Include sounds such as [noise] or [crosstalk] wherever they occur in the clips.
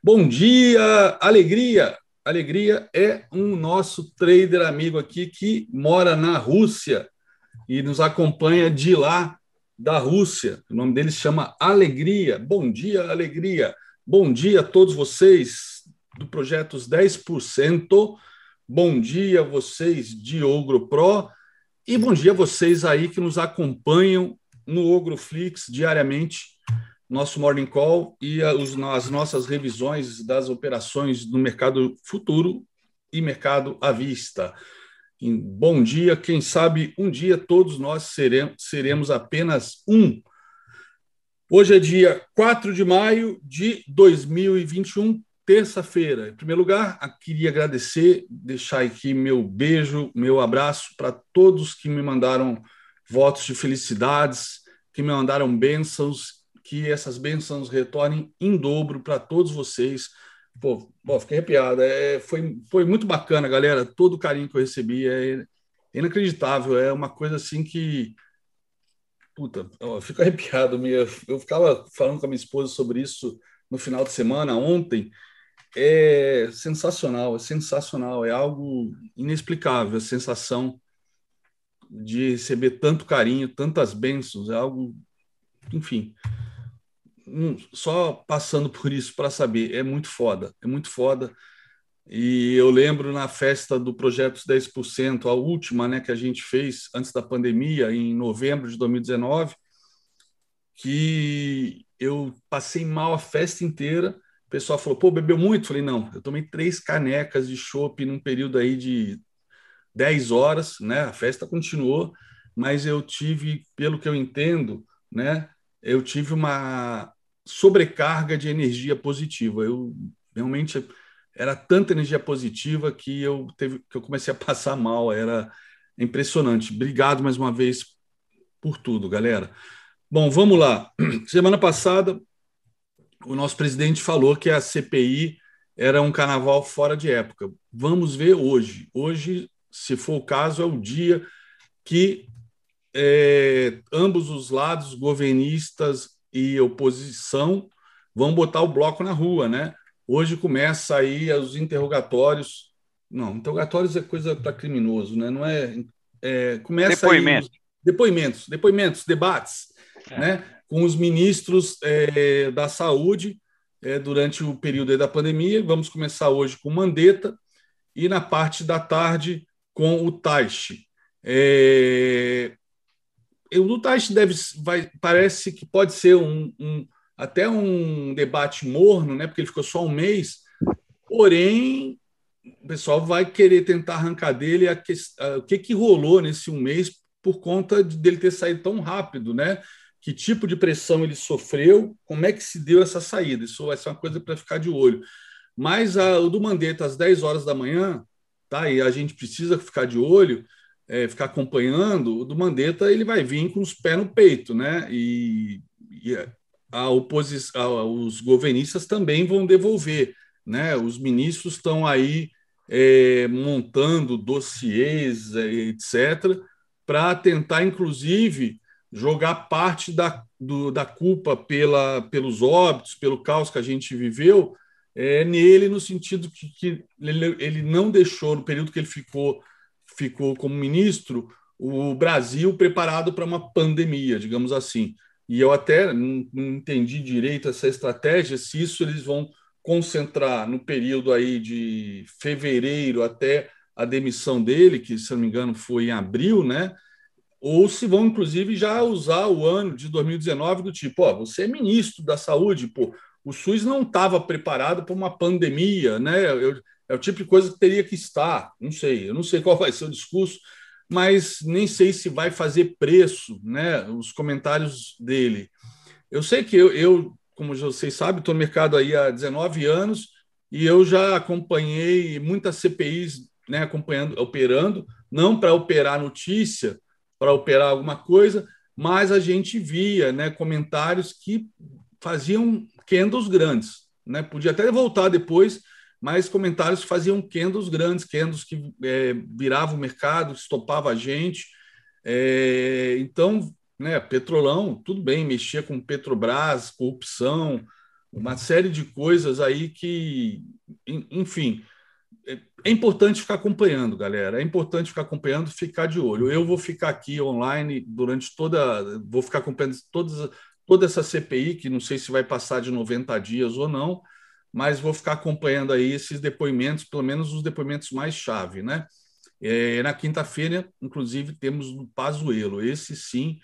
Bom dia, alegria. Alegria é um nosso trader amigo aqui que mora na Rússia e nos acompanha de lá da Rússia. O nome dele se chama Alegria. Bom dia, Alegria. Bom dia a todos vocês do Projetos 10%. Bom dia a vocês de Ogro Pro e bom dia a vocês aí que nos acompanham no Ogroflix diariamente nosso morning call e as nossas revisões das operações no mercado futuro e mercado à vista. bom dia, quem sabe um dia todos nós seremos, seremos apenas um. Hoje é dia 4 de maio de 2021, terça-feira. Em primeiro lugar, queria agradecer, deixar aqui meu beijo, meu abraço para todos que me mandaram votos de felicidades, que me mandaram bênçãos que essas bênçãos retornem em dobro para todos vocês. Pô, pô fiquei arrepiado. É, foi, foi muito bacana, galera. Todo o carinho que eu recebi é inacreditável. É uma coisa assim que. Puta, eu fico [laughs] arrepiado. Eu ficava falando com a minha esposa sobre isso no final de semana, ontem. É sensacional, é sensacional. É algo inexplicável a sensação de receber tanto carinho, tantas bênçãos. É algo, enfim só passando [laughs] por isso para saber, é muito foda, é muito foda. E eu lembro na festa do Projetos 10%, a última né, que a gente fez antes da pandemia, em novembro de 2019, que eu passei mal a festa inteira. O pessoal falou, pô, bebeu muito? falei, não, eu tomei três canecas de chopp num período aí de 10 horas, né? A festa continuou, mas eu tive, pelo que eu entendo, né? Eu tive uma sobrecarga de energia positiva. Eu realmente era tanta energia positiva que eu teve que eu comecei a passar mal, era impressionante. Obrigado mais uma vez por tudo, galera. Bom, vamos lá. [clears throat] Semana passada o nosso presidente falou que a CPI era um carnaval fora de época. Vamos ver hoje. Hoje, se for o caso, é o dia que é, ambos os lados, governistas e oposição vão botar o bloco na rua, né? Hoje começa aí os interrogatórios. Não, interrogatórios é coisa para criminoso, né? Não é, é começa depoimentos. Aí, depoimentos, depoimentos, debates, é. né? Com os ministros é, da saúde é, durante o período da pandemia. Vamos começar hoje com Mandetta e na parte da tarde com o Taixe. É, o do Taish deve vai parece que pode ser um, um, até um debate morno, né? Porque ele ficou só um mês. Porém, o pessoal vai querer tentar arrancar dele a que, a, o que, que rolou nesse um mês por conta de, dele ter saído tão rápido, né? Que tipo de pressão ele sofreu? Como é que se deu essa saída? Isso vai ser uma coisa para ficar de olho. Mas a, o do Mandetta às 10 horas da manhã, tá? E a gente precisa ficar de olho é, ficar acompanhando, o do Mandetta ele vai vir com os pés no peito, né? E, e a oposição, os governistas também vão devolver, né? Os ministros estão aí é, montando dossiês, é, etc., para tentar, inclusive, jogar parte da, do, da culpa pela, pelos óbitos, pelo caos que a gente viveu, é, nele, no sentido que, que ele, ele não deixou, no período que ele ficou ficou como ministro o Brasil preparado para uma pandemia, digamos assim. E eu até não, entendi direito essa estratégia, se isso eles vão concentrar no período aí de fevereiro até a demissão dele, que se não me engano foi em abril, né? Ou se vão inclusive já usar o ano de 2019 do tipo, ó, você é ministro da saúde, pô, o SUS não estava preparado para uma pandemia, né? Eu, é o tipo de coisa que teria que estar. Não sei, eu não sei [laughs] qual vai ser o discurso, mas nem sei se vai fazer preço, né? Os comentários dele. Eu sei que eu, eu como vocês sabem, estou no mercado aí há 19 anos e eu já acompanhei muitas CPIs, né? Acompanhando, operando, não para operar notícia, para operar alguma coisa, mas a gente via, né? Comentários que faziam candles grandes, né? Podia até voltar depois mas comentários faziam candles grandes, candles que é, viravam o mercado, estopava a gente. É, então, né, Petrolão, tudo bem, mexia com Petrobras, corrupção, uma série de coisas aí que, enfim, é importante ficar acompanhando, galera. É importante ficar acompanhando, ficar de olho. Eu vou ficar aqui online durante toda, vou ficar acompanhando todas, toda essa CPI, que não sei se vai passar de 90 dias ou não, mas vou ficar acompanhando aí esses depoimentos, pelo menos os depoimentos mais chave, né? É, na quinta-feira, inclusive, temos o Pazuelo. Esse sim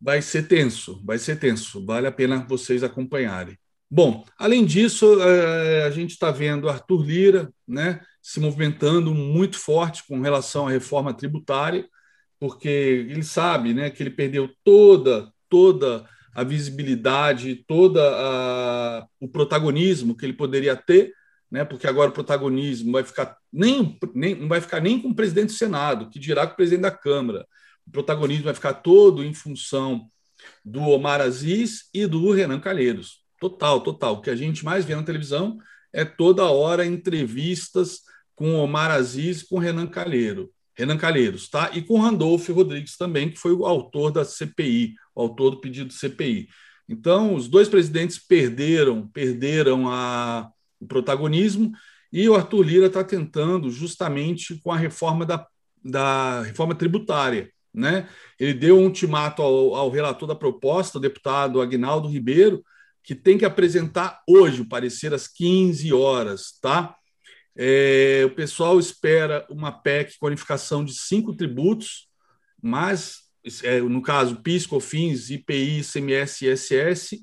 vai ser tenso, vai ser tenso. Vale a pena vocês acompanharem. Bom, além disso, é, a gente está vendo Arthur Lira né, se movimentando muito forte com relação à reforma tributária, porque ele sabe né, que ele perdeu toda, toda a visibilidade, todo o protagonismo que ele poderia ter, né, porque agora o protagonismo vai ficar nem, nem, não vai ficar nem com o presidente do Senado, que dirá com o presidente da Câmara. O protagonismo vai ficar todo em função do Omar Aziz e do Renan Calheiros. Total, total. O que a gente mais vê na televisão é toda hora entrevistas com Omar Aziz e com Renan Calheiro, Renan Calheiros, tá? E com Randolfo Rodrigues também, que foi o autor da CPI, o autor do pedido de CPI. Então, os dois presidentes perderam, perderam a, o protagonismo e o Arthur Lira está tentando justamente com a reforma da, da reforma tributária. Né? Ele deu um ultimato ao, ao relator da proposta, o deputado Agnaldo Ribeiro, que tem que apresentar hoje o parecer às 15 horas, tá? É, o pessoal espera uma PEC com unificação de cinco tributos, mas, é, no caso, PIS, COFINS, IPI, ICMS e ISS,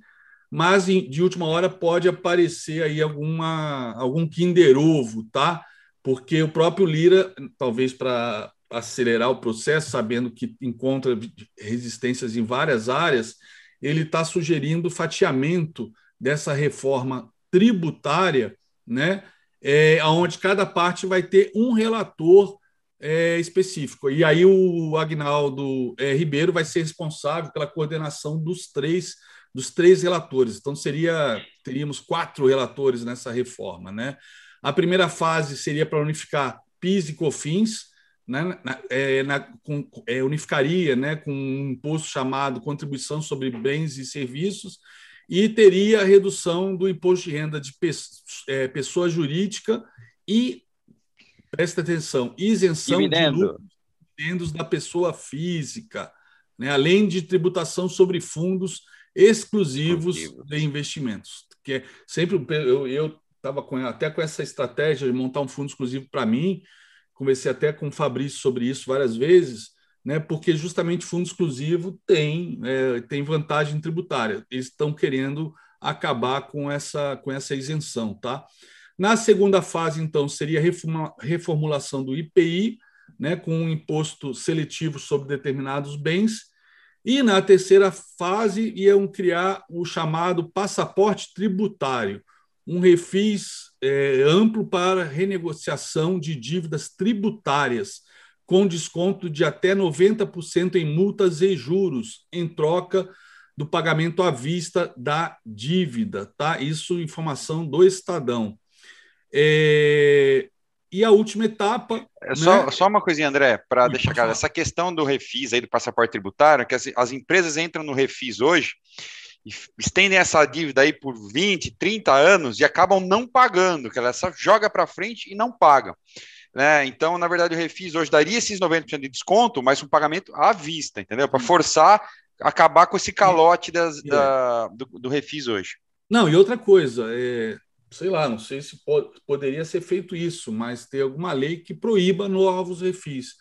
mas de última hora pode aparecer aí alguma, algum Kinder Ovo, tá? Porque o próprio Lira, talvez para acelerar o processo, sabendo que encontra resistências em várias áreas, ele está sugerindo fatiamento dessa reforma tributária, né? É, onde cada parte vai ter um relator é, específico. E aí o Agnaldo é, Ribeiro vai ser responsável pela coordenação dos três dos três relatores. Então seria teríamos quatro relatores nessa reforma, né? A primeira fase seria para unificar PIS e COFINS, né, na, é, na, com, é, unificaria né, com um imposto chamado Contribuição sobre Bens e Serviços e teria a redução do imposto de renda de é, pessoa jurídica e, presta atenção, isenção Dividendo. de lucros dividendos da pessoa física, né, além de tributação sobre fundos exclusivos de investimentos. Que é sempre eu estava até com essa estratégia de montar um fundo exclusivo para mim, conversei até com o Fabrício sobre isso várias vezes, né, porque justamente fundo exclusivo tem, é, tem vantagem tributária. Eles estão querendo acabar com essa, com essa isenção. Tá? Na segunda fase, então, seria a reformulação do IPI, né, com um imposto seletivo sobre determinados bens. E na terceira fase, iam criar o chamado passaporte tributário, um refis é, amplo para renegociação de dívidas tributárias, com desconto de até 90% em multas e juros, em troca do pagamento à vista da dívida. Tá? Isso, informação do Estadão. É, e a última etapa. É né? só, só uma coisinha, André, para deixar claro. Essa questão do refis aí do passaporte tributário, que as, as empresas entram no refis hoje estendem essa dívida aí por 20, 30 anos e acabam não pagando, que ela só joga para frente e não paga. Né? Então, na verdade, o Refis hoje daria esses 90% de desconto, mas um pagamento à vista, entendeu? Para forçar acabar com esse calote das, da, do, do, Refis hoje. Não, e outra coisa, é, sei lá, não sei se poderia ser feito isso, mas ter alguma lei que proíba novos refis,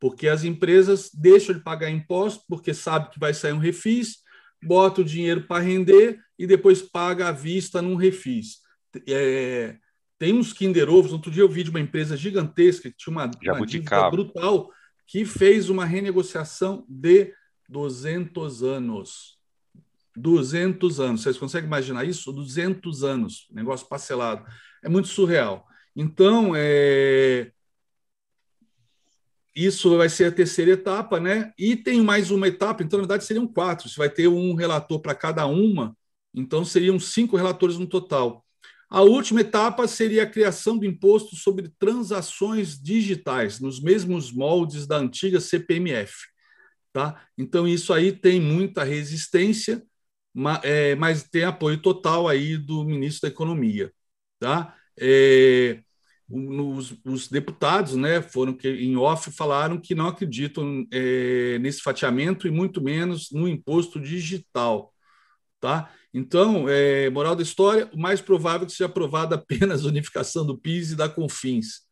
porque as empresas deixam de pagar imposto porque sabe que vai sair um refis, bota o dinheiro para render e depois paga à vista num refis. É, tem uns Kinder Ovos. Outro dia eu vi de uma empresa gigantesca que tinha uma, uma dívida brutal que fez uma renegociação de 200 anos. 200 anos. Vocês conseguem imaginar isso? 200 anos, negócio parcelado. É muito surreal. Então, é, isso vai ser a terceira etapa, né? E tem mais uma etapa, então, na verdade, seriam quatro. Você vai ter um relator para cada uma, então seriam cinco relatores no total. A última etapa seria a criação do imposto sobre transações digitais, nos mesmos moldes da antiga CPMF. Tá? Então, isso aí tem muita resistência, é, mas tem apoio total aí do ministro da Economia. Tá? É, os, os, deputados né, foram que, em off falaram que não acreditam é, nesse fatiamento e muito menos no imposto digital. Tá? Então, é, moral da história, o mais provável é que seja aprovada apenas a unificação do PIS e da CONFINS,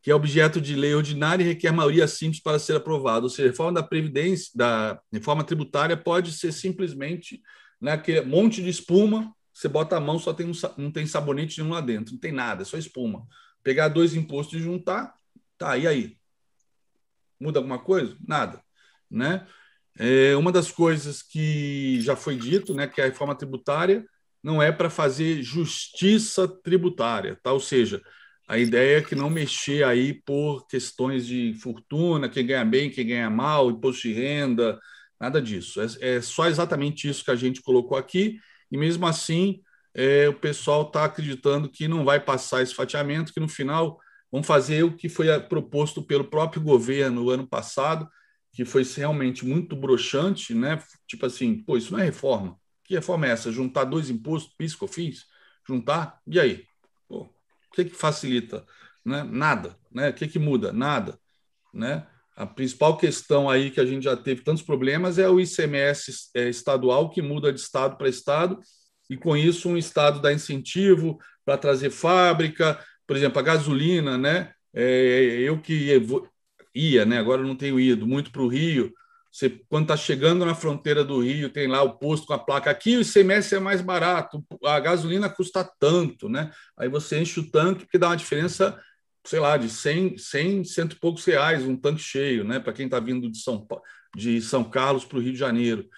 que é objeto de lei ordinária e requer maioria simples para ser aprovado. Ou seja, a reforma da Previdência, da reforma tributária pode ser simplesmente né, aquele monte de espuma, você bota a mão, só tem um, não tem sabonete nenhum lá dentro, não tem nada, é só espuma. Pegar dois impostos e juntar, tá, e aí? Muda alguma coisa? Nada. Né? É, uma das coisas que já foi dito, né, que a reforma tributária não é para fazer justiça tributária, tá? ou seja, a ideia é que não mexer aí por questões de fortuna, quem ganha bem, quem ganha mal, imposto de renda, nada disso. É, é só exatamente isso que a gente colocou aqui, e mesmo assim é, o pessoal está acreditando que não vai passar esse fatiamento, que no final vão fazer o que foi proposto pelo próprio governo no ano passado, que foi realmente muito broxante, né? Tipo assim, pô, isso não é reforma. Que reforma é essa? Juntar dois impostos, PIS, COFINS? Juntar? E aí? Pô, o que, que facilita? Né? Nada. Né? O que, que muda? Nada. Né? A principal questão aí que a gente já teve tantos problemas é o ICMS é, estadual, que muda de estado para estado, e com isso um estado dá incentivo para trazer fábrica, por exemplo, a gasolina, né? É, eu que ia, né? agora não tenho ido muito para o Rio, você, quando está chegando na fronteira do Rio, tem lá o posto com a placa. Aqui o ICMS é mais barato, a gasolina custa tanto, né? Aí você enche o tanque, que dá uma diferença, sei lá, de 100, 100 cento e poucos reais, um tanque cheio, né? Para quem está vindo de São, de São Carlos para o Rio de Janeiro.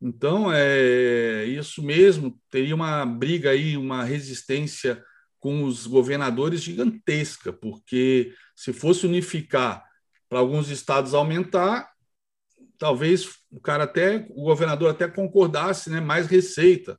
Então, é isso mesmo, teria uma briga aí, uma resistência com os governadores gigantesca, porque se fosse unificar para alguns estados aumentar, talvez o cara até, o governador até concordasse, né, mais receita.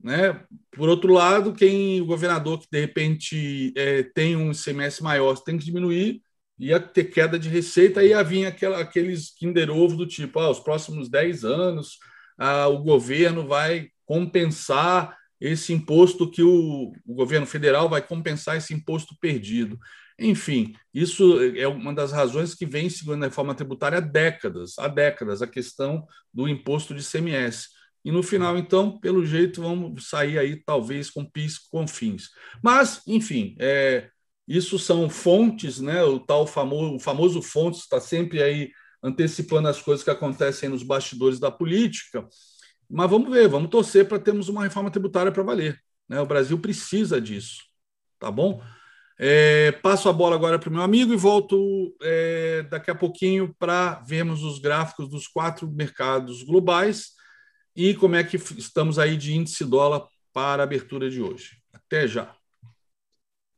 Né? Por outro lado, quem o governador que de repente é, tem um ICMS maior tem que diminuir, ia ter queda de receita, ia vir aquela, aqueles Kinder Ovo do tipo: ah, os próximos 10 anos ah, o governo vai compensar esse imposto que o, o governo federal vai compensar esse imposto perdido. Enfim, isso é uma das razões que vem seguindo a reforma tributária há décadas, há décadas, a questão do imposto de CMS. E no final, então, pelo jeito, vamos sair aí, talvez, com PIS com fins. Mas, enfim, é, isso são fontes, né? O tal famoso, o famoso fontes está sempre aí antecipando as coisas que acontecem nos bastidores da política. Mas vamos ver, vamos torcer para termos uma reforma tributária para valer. Né? O Brasil precisa disso, tá bom? É, passo a bola agora para o meu amigo e volto é, daqui a pouquinho para vermos os gráficos dos quatro mercados globais e como é que estamos aí de índice dólar para a abertura de hoje. Até já.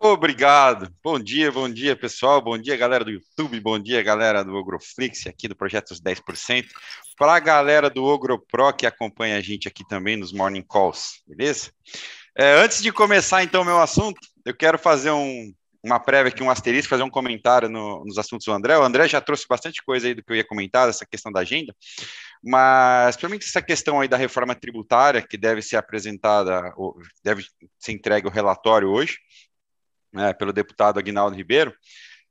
Obrigado. Bom dia, bom dia, pessoal. Bom dia, galera do YouTube. Bom dia, galera do Ogroflix, aqui do Projeto 10%. Para a galera do OgroPro que acompanha a gente aqui também nos Morning Calls, beleza? É, antes de começar, então, meu assunto, eu quero fazer um, uma prévia aqui, um asterisco, fazer um comentário no, nos assuntos do André. O André já trouxe bastante coisa aí do que eu ia comentar, essa questão da agenda, mas, principalmente essa questão aí da reforma tributária, que deve ser apresentada, deve ser entregue o relatório hoje, né, pelo deputado Aguinaldo Ribeiro,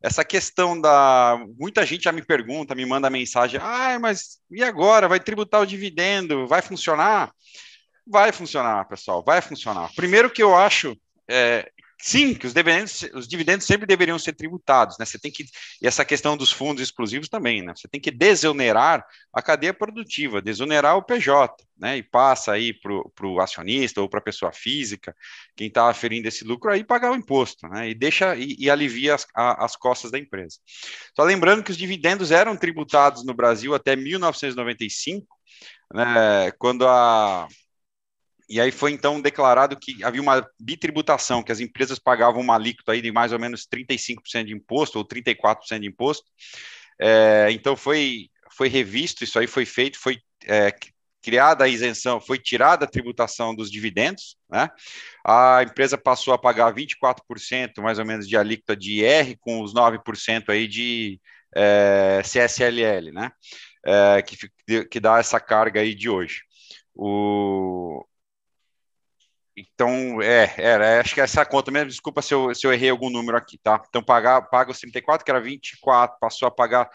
essa questão da. Muita gente já me pergunta, me manda mensagem: ah, mas e agora? Vai tributar o dividendo? Vai funcionar? Vai funcionar, pessoal, vai funcionar. Primeiro que eu acho é, sim, que os dividendos, os dividendos sempre deveriam ser tributados, né? Você tem que e essa questão dos fundos exclusivos também, né? Você tem que desonerar a cadeia produtiva, desonerar o PJ, né? E passa aí para o acionista ou para a pessoa física, quem está aferindo esse lucro aí pagar o imposto, né? E deixa e, e alivia as, a, as costas da empresa. Só lembrando que os dividendos eram tributados no Brasil até 1995, né? Quando a e aí foi então declarado que havia uma bitributação, que as empresas pagavam uma alíquota aí de mais ou menos 35% de imposto ou 34% de imposto. É, então foi, foi revisto, isso aí foi feito, foi é, criada a isenção, foi tirada a tributação dos dividendos, né? A empresa passou a pagar 24% mais ou menos de alíquota de IR com os 9% aí de é, CSLL, né? É, que, que dá essa carga aí de hoje. O... Então, é, era, é, acho que essa conta mesmo, desculpa se eu, se eu errei algum número aqui, tá? Então, pagar, paga os 34, que era 24, passou a pagar.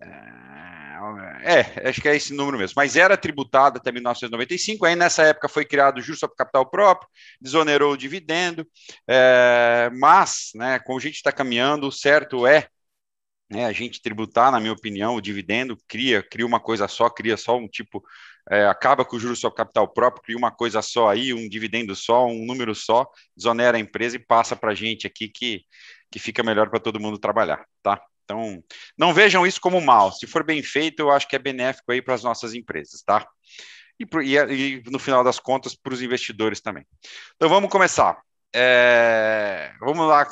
É, é, acho que é esse número mesmo. Mas era tributado até 1995. Aí, nessa época, foi criado o juros sobre capital próprio, desonerou o dividendo. É, mas, né, como a gente está caminhando, o certo é né, a gente tributar, na minha opinião, o dividendo cria, cria uma coisa só, cria só um tipo, é, acaba com o juros sobre capital próprio, cria uma coisa só aí, um dividendo só, um número só, desonera a empresa e passa para a gente aqui que, que fica melhor para todo mundo trabalhar, tá? Então, não vejam isso como mal. Se for bem feito, eu acho que é benéfico aí para as nossas empresas, tá? E, e, e no final das contas, para os investidores também. Então, vamos começar. É, vamos lá,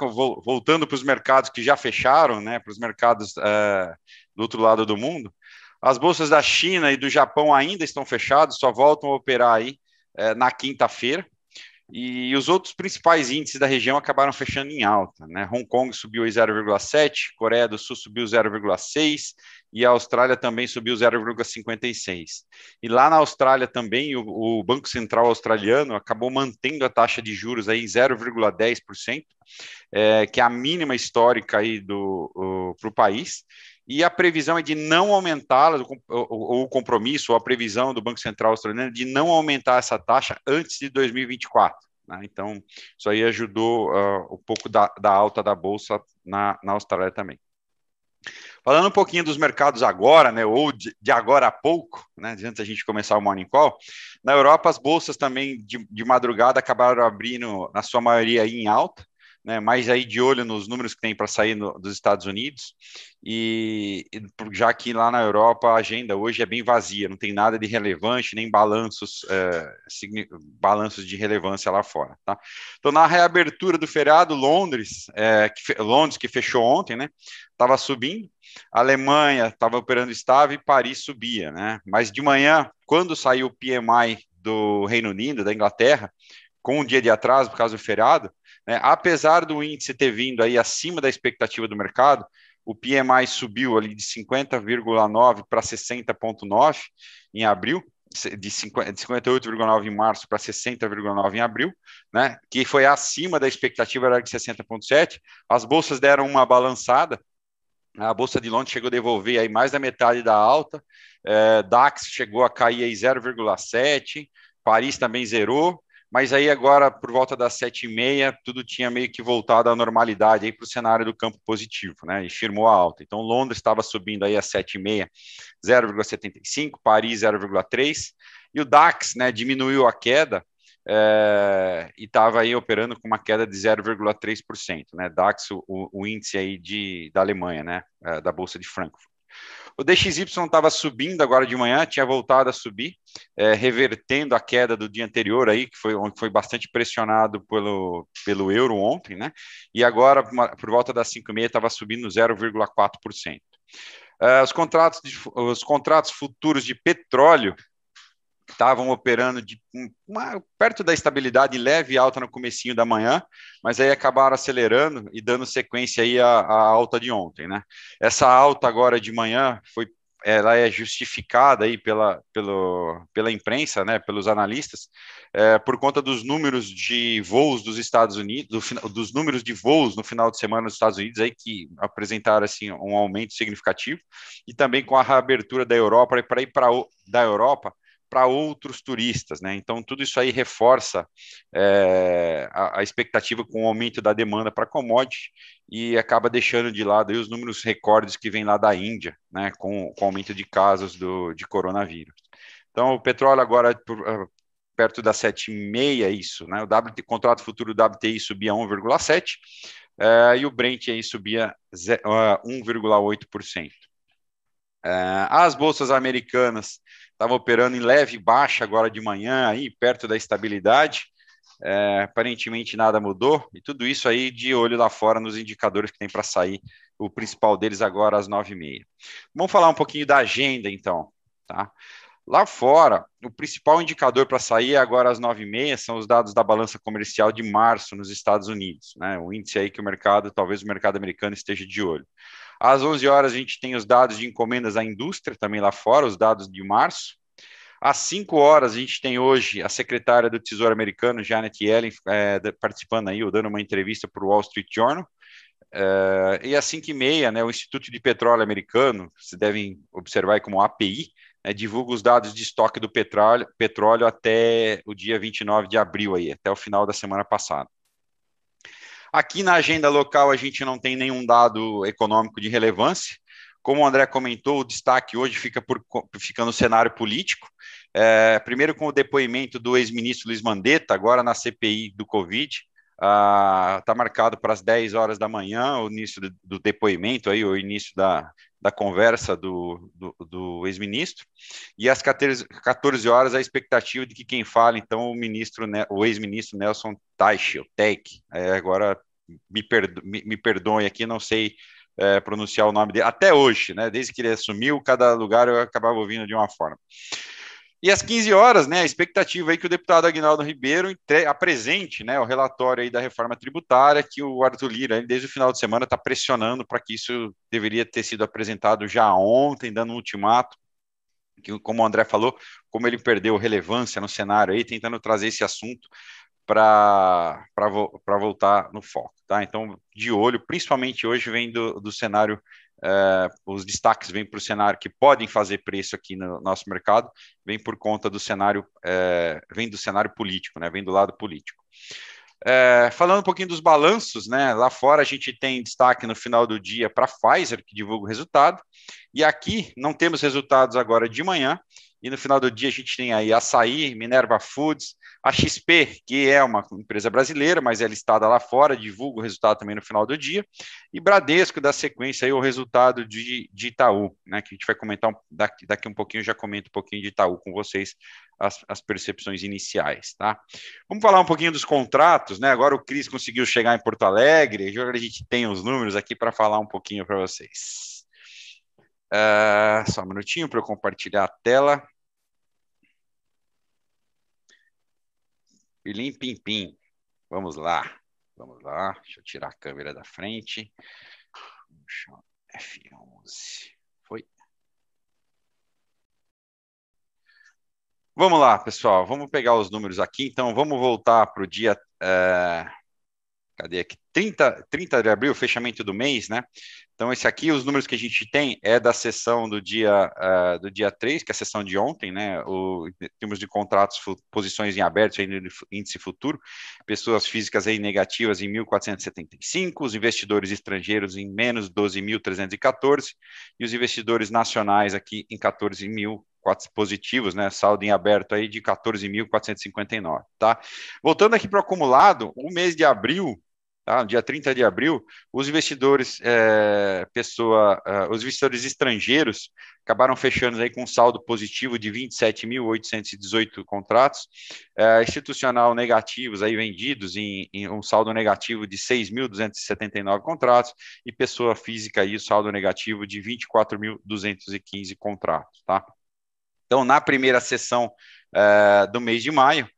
voltando para os mercados que já fecharam, né, para os mercados é, do outro lado do mundo. As bolsas da China e do Japão ainda estão fechadas, só voltam a operar aí é, na quinta-feira. E os outros principais índices da região acabaram fechando em alta. Né? Hong Kong subiu 0,7, Coreia do Sul subiu 0,6 e a Austrália também subiu 0,56. E lá na Austrália também o, o, Banco Central australiano acabou mantendo a taxa de juros aí em 0,10%, é, que é a mínima histórica para o país e a previsão é de não aumentar o, o compromisso, ou a previsão do Banco Central australiano de não aumentar essa taxa antes de 2024. Né? Então, isso aí ajudou uh, um pouco da, da, alta da Bolsa na, na Austrália também. Falando um pouquinho dos mercados agora, né, ou de, de, agora a pouco, né, antes da gente começar o Morning Call, na Europa as bolsas também de, de madrugada acabaram abrindo, na sua maioria, em alta, né, mais aí de olho nos números que tem para sair no, dos Estados Unidos, e, já que lá na Europa a agenda hoje é bem vazia, não tem nada de relevante, nem balanços, é, balanços de relevância lá fora. Tá? Então, na reabertura do feriado, Londres, é, que, Londres, que fechou ontem, né, estava subindo, a Alemanha estava operando estável e Paris subia, né? Mas de manhã, quando saiu o PMI do Reino Unido, da Inglaterra, com um dia de atraso por causa do feriado, né? Apesar do índice ter vindo aí acima da expectativa do mercado, o PMI subiu ali de 50,9 para 60,9 em abril, de 58,9 em março para 60,9 em abril, né? Que foi acima da expectativa era de 60,7. As bolsas deram uma balançada. A bolsa de Londres chegou a devolver aí mais da metade da alta. É, DAX chegou a cair aí 0,7. Paris também zerou mas aí agora, por volta das sete e meia, tudo tinha meio que voltado à normalidade para o cenário do campo positivo, né? E firmou a alta. Então, Londres estava subindo aí e meia, 0,75, Paris 0,3, e o DAX, né, diminuiu a queda é, e estava aí operando com uma queda de 0,3%, né? DAX, o, o, índice aí de, da Alemanha, né? É, da Bolsa de Frankfurt. O DXY estava subindo agora de manhã, tinha voltado a subir, é, revertendo a queda do dia anterior aí, que foi foi bastante pressionado pelo, pelo euro ontem, né? E agora, por volta das 5,5, estava subindo 0,4%. Uh, os, contratos de, os contratos futuros de petróleo estavam operando de uma, perto da estabilidade leve e alta no comecinho da manhã, mas aí acabaram acelerando e dando sequência aí à, à alta de ontem, né? Essa alta agora de manhã foi ela é justificada aí pela, pelo, pela imprensa, né, pelos analistas, é, por conta dos números de voos dos Estados Unidos, do, dos números de voos no final de semana nos Estados Unidos aí que apresentaram assim um aumento significativo e também com a reabertura da Europa para ir para da Europa para outros turistas, né? Então tudo isso aí reforça é, a, a, expectativa com o aumento da demanda para commodity e acaba deixando de lado os números recordes que vem lá da Índia, né? Com, com o aumento de casos do, de coronavírus. Então o petróleo agora por, uh, perto das 7,5 é isso, né? O WT, contrato futuro do WTI subia 1,7 uh, e o Brent aí subia uh, 1,8%. Uh, as bolsas americanas estava operando em leve baixa agora de manhã, aí perto da estabilidade. É, aparentemente nada mudou, e tudo isso aí de olho lá fora nos indicadores que tem para sair, o principal deles agora às nove e meia. Vamos falar um pouquinho da agenda, então. Tá? Lá fora, o principal indicador para sair agora às nove e meia são os dados da balança comercial de março nos Estados Unidos, né? o índice aí que o mercado, talvez o mercado americano esteja de olho. Às 11 horas, a gente tem os dados de encomendas à indústria também lá fora, os dados de março. Às 5 horas, a gente tem hoje a secretária do Tesouro Americano, Janet Yellen, é, participando aí, ou dando uma entrevista para o Wall Street Journal. É, e às 5 e meia, né, o Instituto de Petróleo Americano, vocês devem observar como API, né, divulga os dados de estoque do petróleo, petróleo até o dia 29 de abril, aí, até o final da semana passada. Aqui na agenda local a gente não tem nenhum dado econômico de relevância. Como o André comentou, o destaque hoje fica, por, fica no cenário político. É, primeiro com o depoimento do ex-ministro Luiz Mandetta, agora na CPI do Covid. Está ah, marcado para as 10 horas da manhã, o início do, do depoimento, aí, o início da, da conversa do, do, do ex-ministro, e às 14, 14 horas a expectativa de que quem fale, então, o ministro, o ex-ministro Nelson Teich, o Teich, é, agora me, perdo, me, me perdoem aqui, não sei é, pronunciar o nome dele, até hoje, né, desde que ele assumiu, cada lugar eu acabava ouvindo de uma forma. E às 15 horas, né, a expectativa aí que o deputado Aguinaldo Ribeiro apresente né, o relatório aí da reforma tributária, que o Arthur Lira, desde o final de semana, está pressionando para que isso deveria ter sido apresentado já ontem, dando um ultimato, que, como o André falou, como ele perdeu relevância no cenário aí, tentando trazer esse assunto para voltar no foco. Tá? Então, de olho, principalmente hoje, vem do, do cenário Uh, os destaques vêm para o cenário que podem fazer preço aqui no nosso mercado, vem por conta do cenário, uh, vem do cenário político, né? Vem do lado político. Uh, falando um pouquinho dos balanços, né? Lá fora a gente tem destaque no final do dia para a Pfizer, que divulga o resultado, e aqui não temos resultados agora de manhã, e no final do dia a gente tem aí Açaí, Minerva Foods, a XP, que é uma empresa brasileira, mas é listada lá fora, divulga o resultado também no final do dia, e Bradesco da sequência aí o resultado de, de Itaú, né, que a gente vai comentar daqui, daqui um pouquinho, já comento um pouquinho de Itaú com vocês, as, as percepções iniciais, tá? Vamos falar um pouquinho dos contratos, né, agora o Cris conseguiu chegar em Porto Alegre, agora a gente tem os números aqui para falar um pouquinho para vocês. Uh, só um minutinho para eu compartilhar a tela. Pilim Pim Pim. Vamos lá. Vamos lá. Deixa eu tirar a câmera da frente. F11. Foi. Vamos lá, pessoal. Vamos pegar os números aqui. Então, vamos voltar para o dia. Uh, cadê aqui? 30, 30 de abril, fechamento do mês, né? Então, esse aqui, os números que a gente tem é da sessão do dia, uh, do dia 3, que é a sessão de ontem, né? O, temos de contratos, posições em aberto, índice futuro, pessoas físicas aí negativas em 1.475, os investidores estrangeiros em menos 12.314 e os investidores nacionais aqui em 14 mil positivos, né? Saldo em aberto aí de 14.459, tá? Voltando aqui para o acumulado, o mês de abril Tá? No dia 30 de abril, os investidores, é, pessoa, é, os investidores estrangeiros acabaram fechando aí com um saldo positivo de 27.818 contratos, é, institucional negativos aí vendidos em, em um saldo negativo de 6.279 contratos e pessoa física aí o saldo negativo de 24.215 contratos, tá? Então, na primeira sessão é, do mês de maio,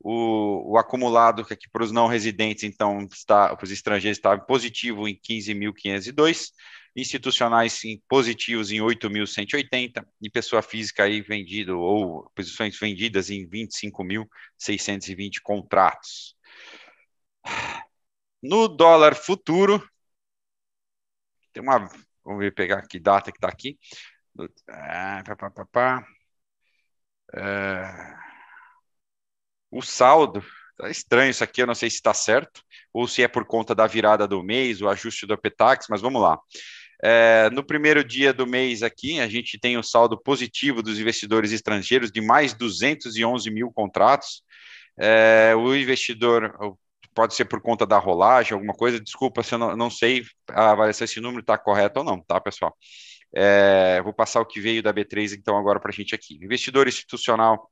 o, o acumulado aqui para os não residentes, então, está, para os estrangeiros, está positivo em 15.502, institucionais em positivos em 8.180 e pessoa física aí vendido ou posições vendidas em 25.620 contratos. No dólar futuro, tem uma, vamos ver pegar que data que está aqui. Ah, pá, pá, pá, pá. É, o saldo, tá estranho isso aqui, eu não sei se está certo, ou se é por conta da virada do mês, o ajuste do Apetax, mas vamos lá. É, no primeiro dia do mês aqui, a gente tem o saldo positivo dos investidores estrangeiros de mais 211 mil contratos. É, o investidor, pode ser por conta da rolagem, alguma coisa, desculpa se eu não, não sei se esse número está correto ou não, tá, pessoal? É, vou passar o que veio da B3 então agora para a gente aqui. Investidor institucional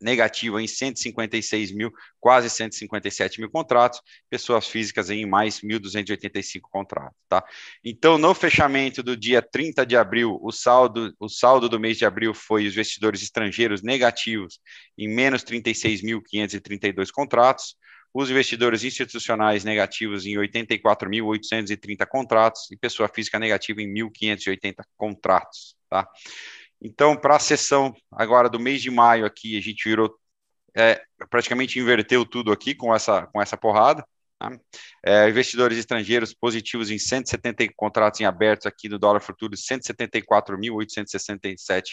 negativo em 156 mil, quase 157 mil contratos, pessoas físicas em mais 1.285 contratos, tá? Então, no fechamento do dia 30 de abril, o saldo, o saldo do mês de abril foi os investidores estrangeiros negativos em menos 36.532 contratos, os investidores institucionais negativos em 84.830 contratos e pessoa física negativa em 1.580 contratos, tá? Então, para a sessão agora do mês de maio aqui, a gente virou, é, praticamente inverteu tudo aqui com essa, com essa porrada. Tá? É, investidores estrangeiros positivos em 170 contratos em abertos aqui do dólar futuro, 174.867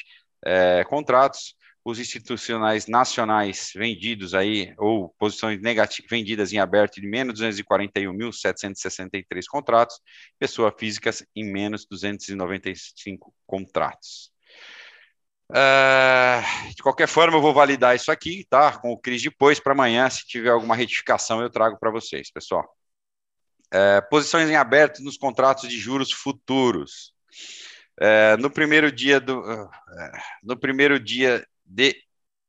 é, contratos os institucionais nacionais vendidos aí, ou posições negativas vendidas em aberto de menos 241.763 contratos, pessoas físicas em menos 295 contratos. Uh, de qualquer forma, eu vou validar isso aqui, tá? Com o Cris depois, para amanhã, se tiver alguma retificação, eu trago para vocês, pessoal. Uh, posições em aberto nos contratos de juros futuros. Uh, no primeiro dia do, no primeiro dia de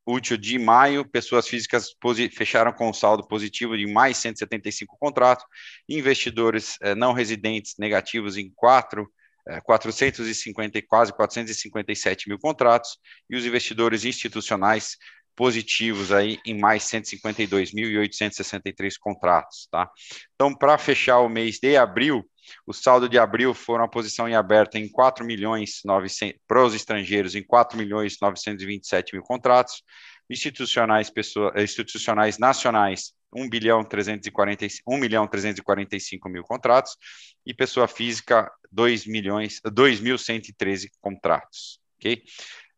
útil de maio, pessoas físicas fecharam com um saldo positivo de mais 175 contratos, investidores não residentes negativos em 4, eh, 450, quase 457 mil contratos, e os investidores institucionais positivos aí em mais 152.863 contratos, tá? Então, para fechar o mês de abril, o saldo de abril foram a posição em aberta em 4 milhões 900 para os estrangeiros em 4 milhões 927 mil contratos, institucionais pessoa, institucionais nacionais 1 bilhão 340 1 milhão 345 mil contratos e pessoa física 2 milhões 2.113 contratos, ok?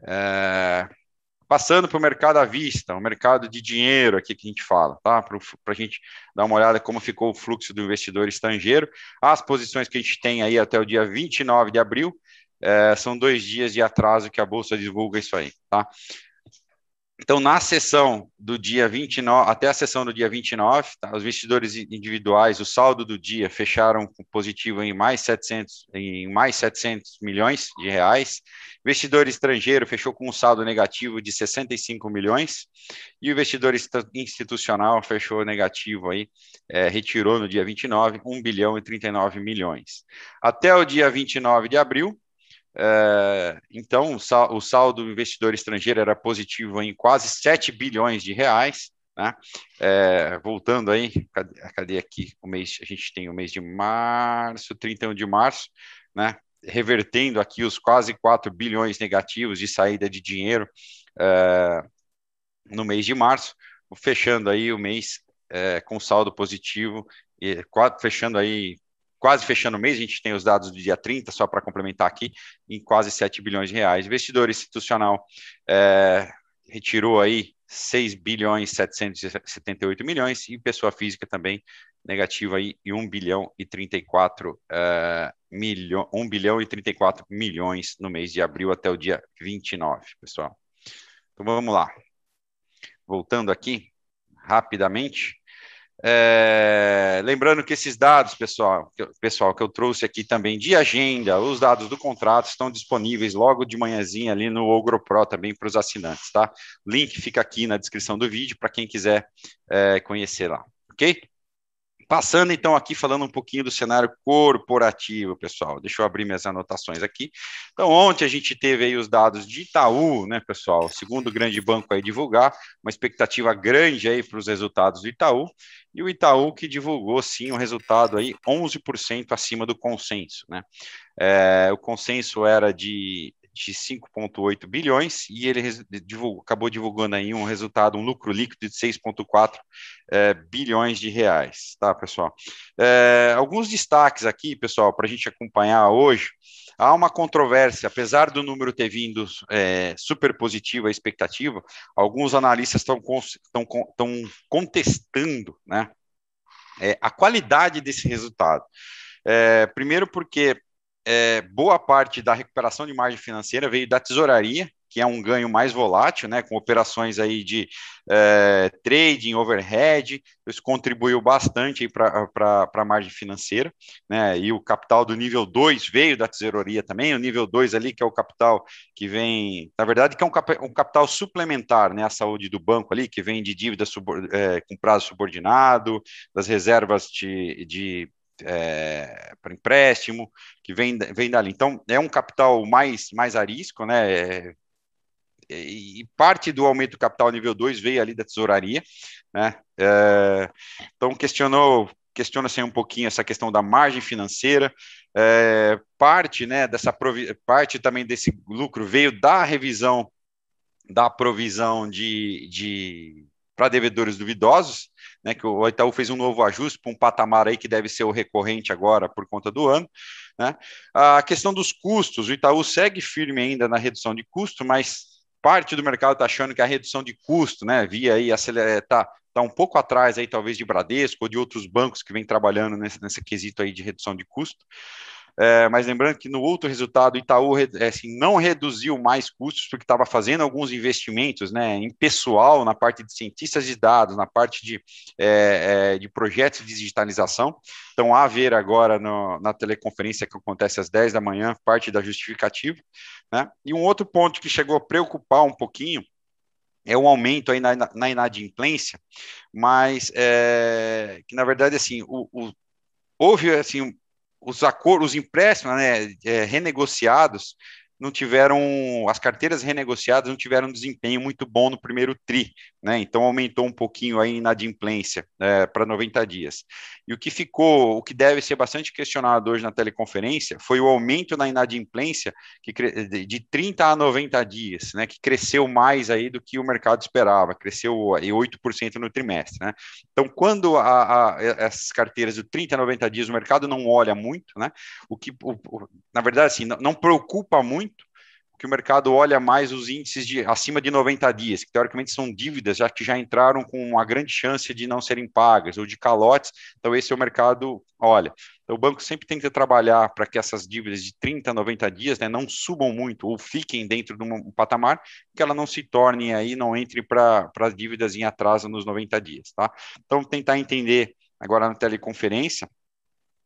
É, Passando para o mercado à vista, o mercado de dinheiro aqui que a gente fala, tá? Para a gente dar uma olhada como ficou o fluxo do investidor estrangeiro. As posições que a gente tem aí até o dia 29 de abril, é, são dois dias de atraso que a Bolsa divulga isso aí, tá? Então, na sessão do dia 29, até a sessão do dia 29, tá, os investidores individuais, o saldo do dia fecharam positivo em mais 700, em mais 700 milhões de reais. Investidor estrangeiro fechou com um saldo negativo de 65 milhões e o investidor institucional fechou negativo aí, é, retirou no dia 29 1 bilhão e 39 milhões. Até o dia 29 de abril, é, então, o saldo do investidor estrangeiro era positivo em quase 7 bilhões de reais. Né? É, voltando aí, cadê, cadê, aqui o mês? A gente tem o mês de março, 31 de março, né? revertendo aqui os quase 4 bilhões negativos de saída de dinheiro é, no mês de março, fechando aí o mês é, com saldo positivo, e, fechando aí quase fechando o mês, a gente tem os dados do dia 30, só para complementar aqui, em quase 7 bilhões de reais. Investidor institucional é, retirou aí 6 bilhões 778 milhões e pessoa física também negativa aí em 1 bilhão e 34 é, milhões, 1 bilhão e 34 milhões no mês de abril até o dia 29, pessoal. Então vamos lá. Voltando aqui rapidamente, é, lembrando que esses dados, pessoal que, pessoal, que eu trouxe aqui também de agenda, os dados do contrato estão disponíveis logo de manhãzinha ali no Ogro Pro também para os assinantes, tá? Link fica aqui na descrição do vídeo para quem quiser é, conhecer lá, ok? Passando então aqui falando um pouquinho do cenário corporativo, pessoal. Deixa eu abrir minhas anotações aqui. Então, ontem a gente teve aí os dados de Itaú, né, pessoal? Segundo grande banco aí divulgar, uma expectativa grande aí para os resultados do Itaú. E o Itaú que divulgou sim um resultado aí 11% acima do consenso, né? É, o consenso era de de 5,8 bilhões e ele divulgou, acabou divulgando aí um resultado, um lucro líquido de 6,4 é, bilhões de reais, tá, pessoal? É, alguns destaques aqui, pessoal, para a gente acompanhar hoje. Há uma controvérsia, apesar do número ter vindo é, super positivo a expectativa, alguns analistas estão contestando né, a qualidade desse resultado. Primeiro porque é, boa parte da recuperação de margem financeira veio da tesouraria, que é um ganho mais volátil, né, com operações aí de é, trading, overhead, isso contribuiu bastante para a margem financeira, né, e o capital do nível 2 veio da tesouraria também, o nível 2 ali, que é o capital que vem, na verdade, que é um, cap, um capital suplementar, né, a saúde do banco ali, que vem de dívida é, com prazo subordinado, das reservas de, de é, para empréstimo, que vem, vem dali. Então, é um capital mais, mais arisco, né? É, e parte do aumento do capital nível 2 veio ali da tesouraria, né? É, então, questionou questiona-se um pouquinho essa questão da margem financeira, é, parte, né, dessa parte também desse lucro veio da revisão da provisão de, de para devedores duvidosos, né, que o Itaú fez um novo ajuste para um patamar aí que deve ser o recorrente agora por conta do ano. Né? A questão dos custos, o Itaú segue firme ainda na redução de custo, mas parte do mercado está achando que a redução de custo, né, via aí está tá um pouco atrás aí talvez de Bradesco ou de outros bancos que vêm trabalhando nesse, nesse quesito aí de redução de custo. É, mas lembrando que no outro resultado, Itaú é, assim, não reduziu mais custos, porque estava fazendo alguns investimentos né, em pessoal, na parte de cientistas de dados, na parte de, é, é, de projetos de digitalização. Então, a ver agora no, na teleconferência que acontece às 10 da manhã, parte da justificativa. Né? E um outro ponto que chegou a preocupar um pouquinho é um aumento aí na, na inadimplência, mas é, que na verdade assim o, o, houve assim os acordos, os empréstimos né, é, renegociados não tiveram, as carteiras renegociadas não tiveram um desempenho muito bom no primeiro TRI, né? Então aumentou um pouquinho a inadimplência é, para 90 dias. E o que ficou, o que deve ser bastante questionado hoje na teleconferência foi o aumento na inadimplência que, de 30 a 90 dias, né? Que cresceu mais aí do que o mercado esperava, cresceu aí 8% no trimestre, né? Então, quando a, a, essas carteiras de 30 a 90 dias o mercado não olha muito, né? O que, o, na verdade, assim, não, não preocupa muito que o mercado olha mais os índices de acima de 90 dias, que teoricamente são dívidas já que já entraram com uma grande chance de não serem pagas, ou de calotes, então esse é o mercado, olha. Então, o banco sempre tem que trabalhar para que essas dívidas de 30 a 90 dias né, não subam muito ou fiquem dentro de um patamar, que ela não se torne aí, não entre para as dívidas em atraso nos 90 dias, tá? Então, tentar entender agora na teleconferência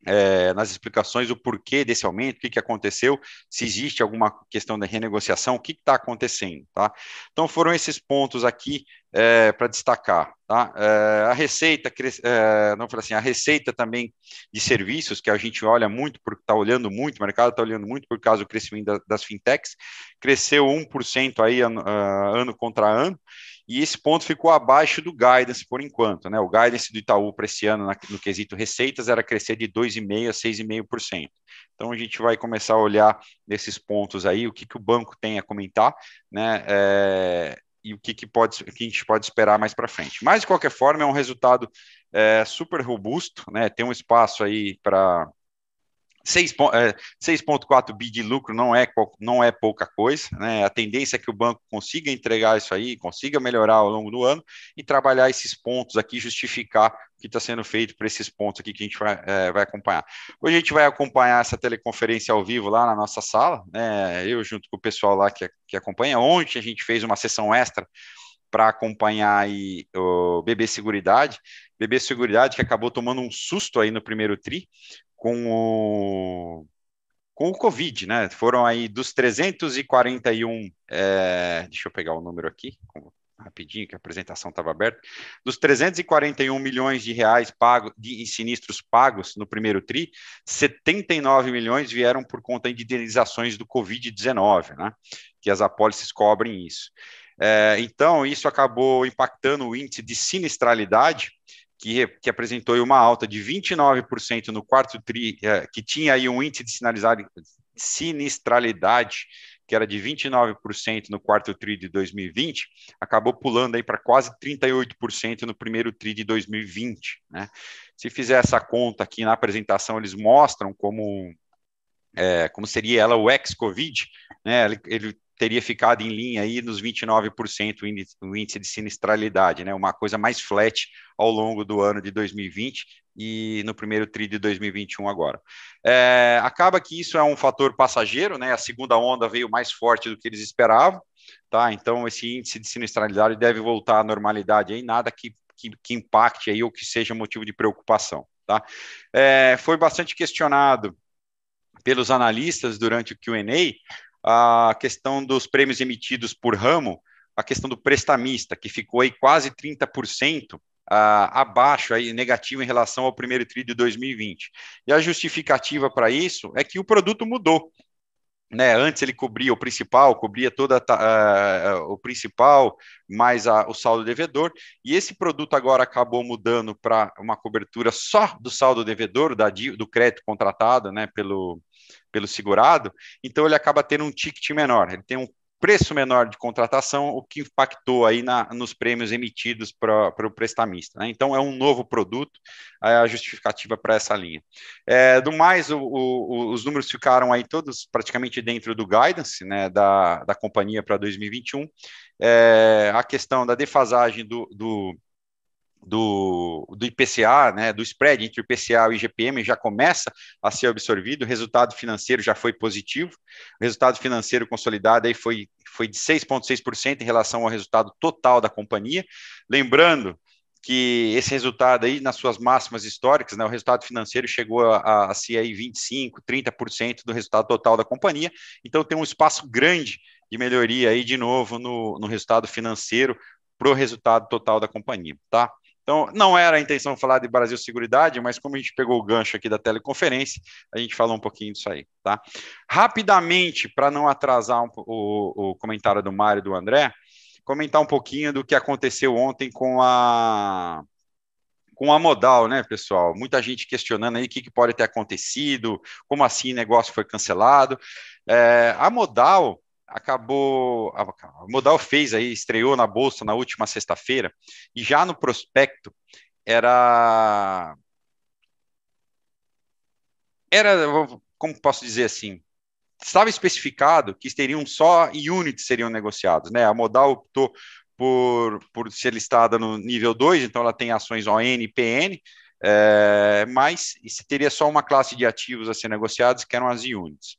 é, nas explicações o porquê desse aumento, o que, que aconteceu, se existe alguma questão de renegociação, o que está acontecendo, tá? Então foram esses pontos aqui é, para destacar, tá? É, a receita, não falei assim, a receita também de serviços que a gente olha muito, porque está olhando muito, o mercado está olhando muito por causa do crescimento da, das fintechs, cresceu 1% aí ano, uh, ano contra ano, e esse ponto ficou abaixo do guidance por enquanto, né? O guidance do Itaú para esse ano no quesito receitas era crescer de 2,5% a 6,5%. Então a gente vai começar a olhar nesses pontos aí, o que, que o banco tem a comentar, né? É, e o que, que, pode, que a gente pode esperar mais para frente. Mas, de qualquer forma, é um resultado é, super robusto, né? Tem um espaço aí para 6,4 é, bi de lucro não é, não é pouca coisa, né? A tendência é que o banco consiga entregar isso aí, consiga melhorar ao longo do ano e trabalhar esses pontos aqui, justificar o que está sendo feito para esses pontos aqui que a gente vai, é, vai acompanhar. Hoje a gente vai acompanhar essa teleconferência ao vivo lá na nossa sala, né? Eu junto com o pessoal lá que, que acompanha. Ontem a gente fez uma sessão extra para acompanhar aí o BB Seguridade. BB Seguridade que acabou tomando um susto aí no primeiro tri, com o, com o Covid, né? Foram aí dos 341, é, deixa eu pegar o número aqui, rapidinho, que a apresentação estava aberta, dos 341 milhões de reais pagos de sinistros pagos no primeiro tri, 79 milhões vieram por conta de indenizações do Covid-19, né? Que as apólices cobrem isso. É, então, isso acabou impactando o índice de sinistralidade, que, que apresentou uma alta de 29% no quarto tri, é, que tinha aí um índice de sinistralidade que era de 29% no quarto tri de 2020, acabou pulando aí para quase 38% no primeiro tri de 2020, né? Se fizer essa conta aqui na apresentação, eles mostram como é, como seria ela o ex-Covid, né? Ele, ele teria ficado em linha aí nos 29% o índice, de sinistralidade, né? Uma coisa mais flat ao longo do ano de 2020 e no primeiro tri de 2021 agora. É, acaba que isso é um fator passageiro, né? A segunda onda veio mais forte do que eles esperavam, tá? Então esse índice de sinistralidade deve voltar à normalidade aí, nada que, que, que impacte aí ou que seja motivo de preocupação, tá? É, foi bastante questionado pelos analistas durante o Q&A a questão dos prêmios emitidos por ramo, a questão do prestamista, que ficou aí quase 30% uh, abaixo, aí, negativo em relação ao primeiro TRI de 2020. E a justificativa para isso é que o produto mudou. né, antes ele cobria o principal, cobria toda uh, o principal, mais a, o saldo devedor, e esse produto agora acabou mudando para uma cobertura só do saldo devedor, da, do crédito contratado né, pelo, pelo segurado, então ele acaba tendo um ticket menor, ele tem um preço menor de contratação, o que impactou aí na, nos prêmios emitidos para o prestamista. Né? Então, é um novo produto, é a justificativa para essa linha. É, do mais, o, o, os números ficaram aí todos praticamente dentro do guidance né, da, da companhia para 2021. É, a questão da defasagem do, do do, do IPCA, né, do spread entre o IPCA e o IGPM já começa a ser absorvido, o resultado financeiro já foi positivo, o resultado financeiro consolidado aí foi, foi de 6,6% em relação ao resultado total da companhia, lembrando que esse resultado aí, nas suas máximas históricas, né, o resultado financeiro chegou a, a ser aí 25%, 30% do resultado total da companhia, então tem um espaço grande de melhoria aí de novo no, no resultado financeiro para o resultado total da companhia, tá? Então, não era a intenção falar de Brasil Seguridade, mas como a gente pegou o gancho aqui da teleconferência, a gente falou um pouquinho disso aí, tá? Rapidamente, para não atrasar um, o, o comentário do Mário e do André, comentar um pouquinho do que aconteceu ontem com a com a modal, né, pessoal? Muita gente questionando aí o que, que pode ter acontecido, como assim o negócio foi cancelado. É, a modal acabou. A Modal fez aí, estreou na bolsa na última sexta-feira, e já no prospecto era. Era, como posso dizer assim, estava especificado que teriam só units seriam negociados, né? A Modal optou por, por ser listada no nível 2, então ela tem ações ON e PN, é, mas teria só uma classe de ativos a ser negociados, que eram as units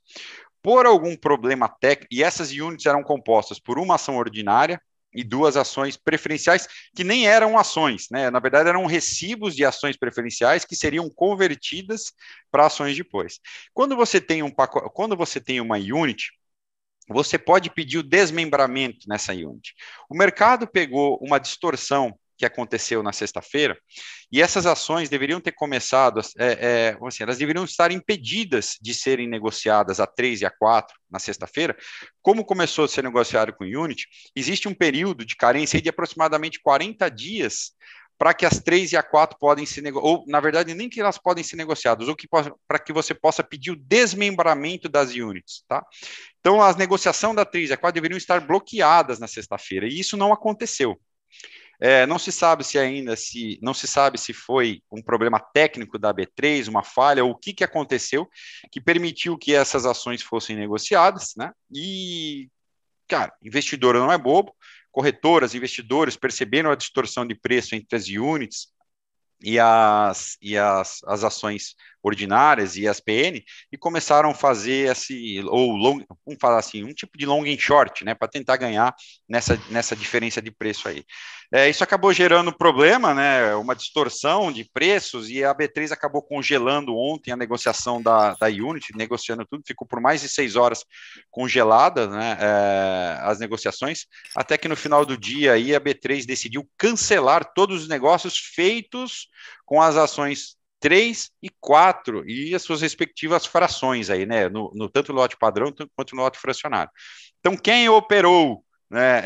por algum problema técnico, e essas units eram compostas por uma ação ordinária e duas ações preferenciais, que nem eram ações, né? Na verdade, eram recibos de ações preferenciais que seriam convertidas para ações depois. Quando você tem um quando você tem uma unit, você pode pedir o desmembramento nessa unit. O mercado pegou uma distorção que aconteceu na sexta-feira, e essas ações deveriam ter começado, é, é, assim, elas deveriam estar impedidas de serem negociadas a 3 e a 4 na sexta-feira. Como começou a ser negociado com o Unity, existe um período de carência de aproximadamente 40 dias para que as 3 e a 4 podem negociadas, ou na verdade nem que elas podem ser negociadas, ou que para que você possa pedir o desmembramento das units, tá? Então, as negociações da 3 e a 4 deveriam estar bloqueadas na sexta-feira, e isso não aconteceu. É, não se sabe se ainda se não se sabe se foi um problema técnico da B3, uma falha, ou o que, que aconteceu que permitiu que essas ações fossem negociadas, né? E, cara, investidor não é bobo, corretoras, investidores perceberam a distorção de preço entre as units e as, e as, as ações ordinárias e as PN e começaram a fazer esse ou long, vamos falar assim, um tipo de long and short, né, para tentar ganhar nessa, nessa diferença de preço aí. É, isso acabou gerando problema, né, uma distorção de preços e a B3 acabou congelando ontem a negociação da, da Unity, negociando tudo, ficou por mais de seis horas congelada, né, é, as negociações, até que no final do dia aí a B3 decidiu cancelar todos os negócios feitos com as ações 3 e 4 e as suas respectivas frações aí, né? No, no tanto lote padrão quanto no lote fracionário. Então, quem operou né,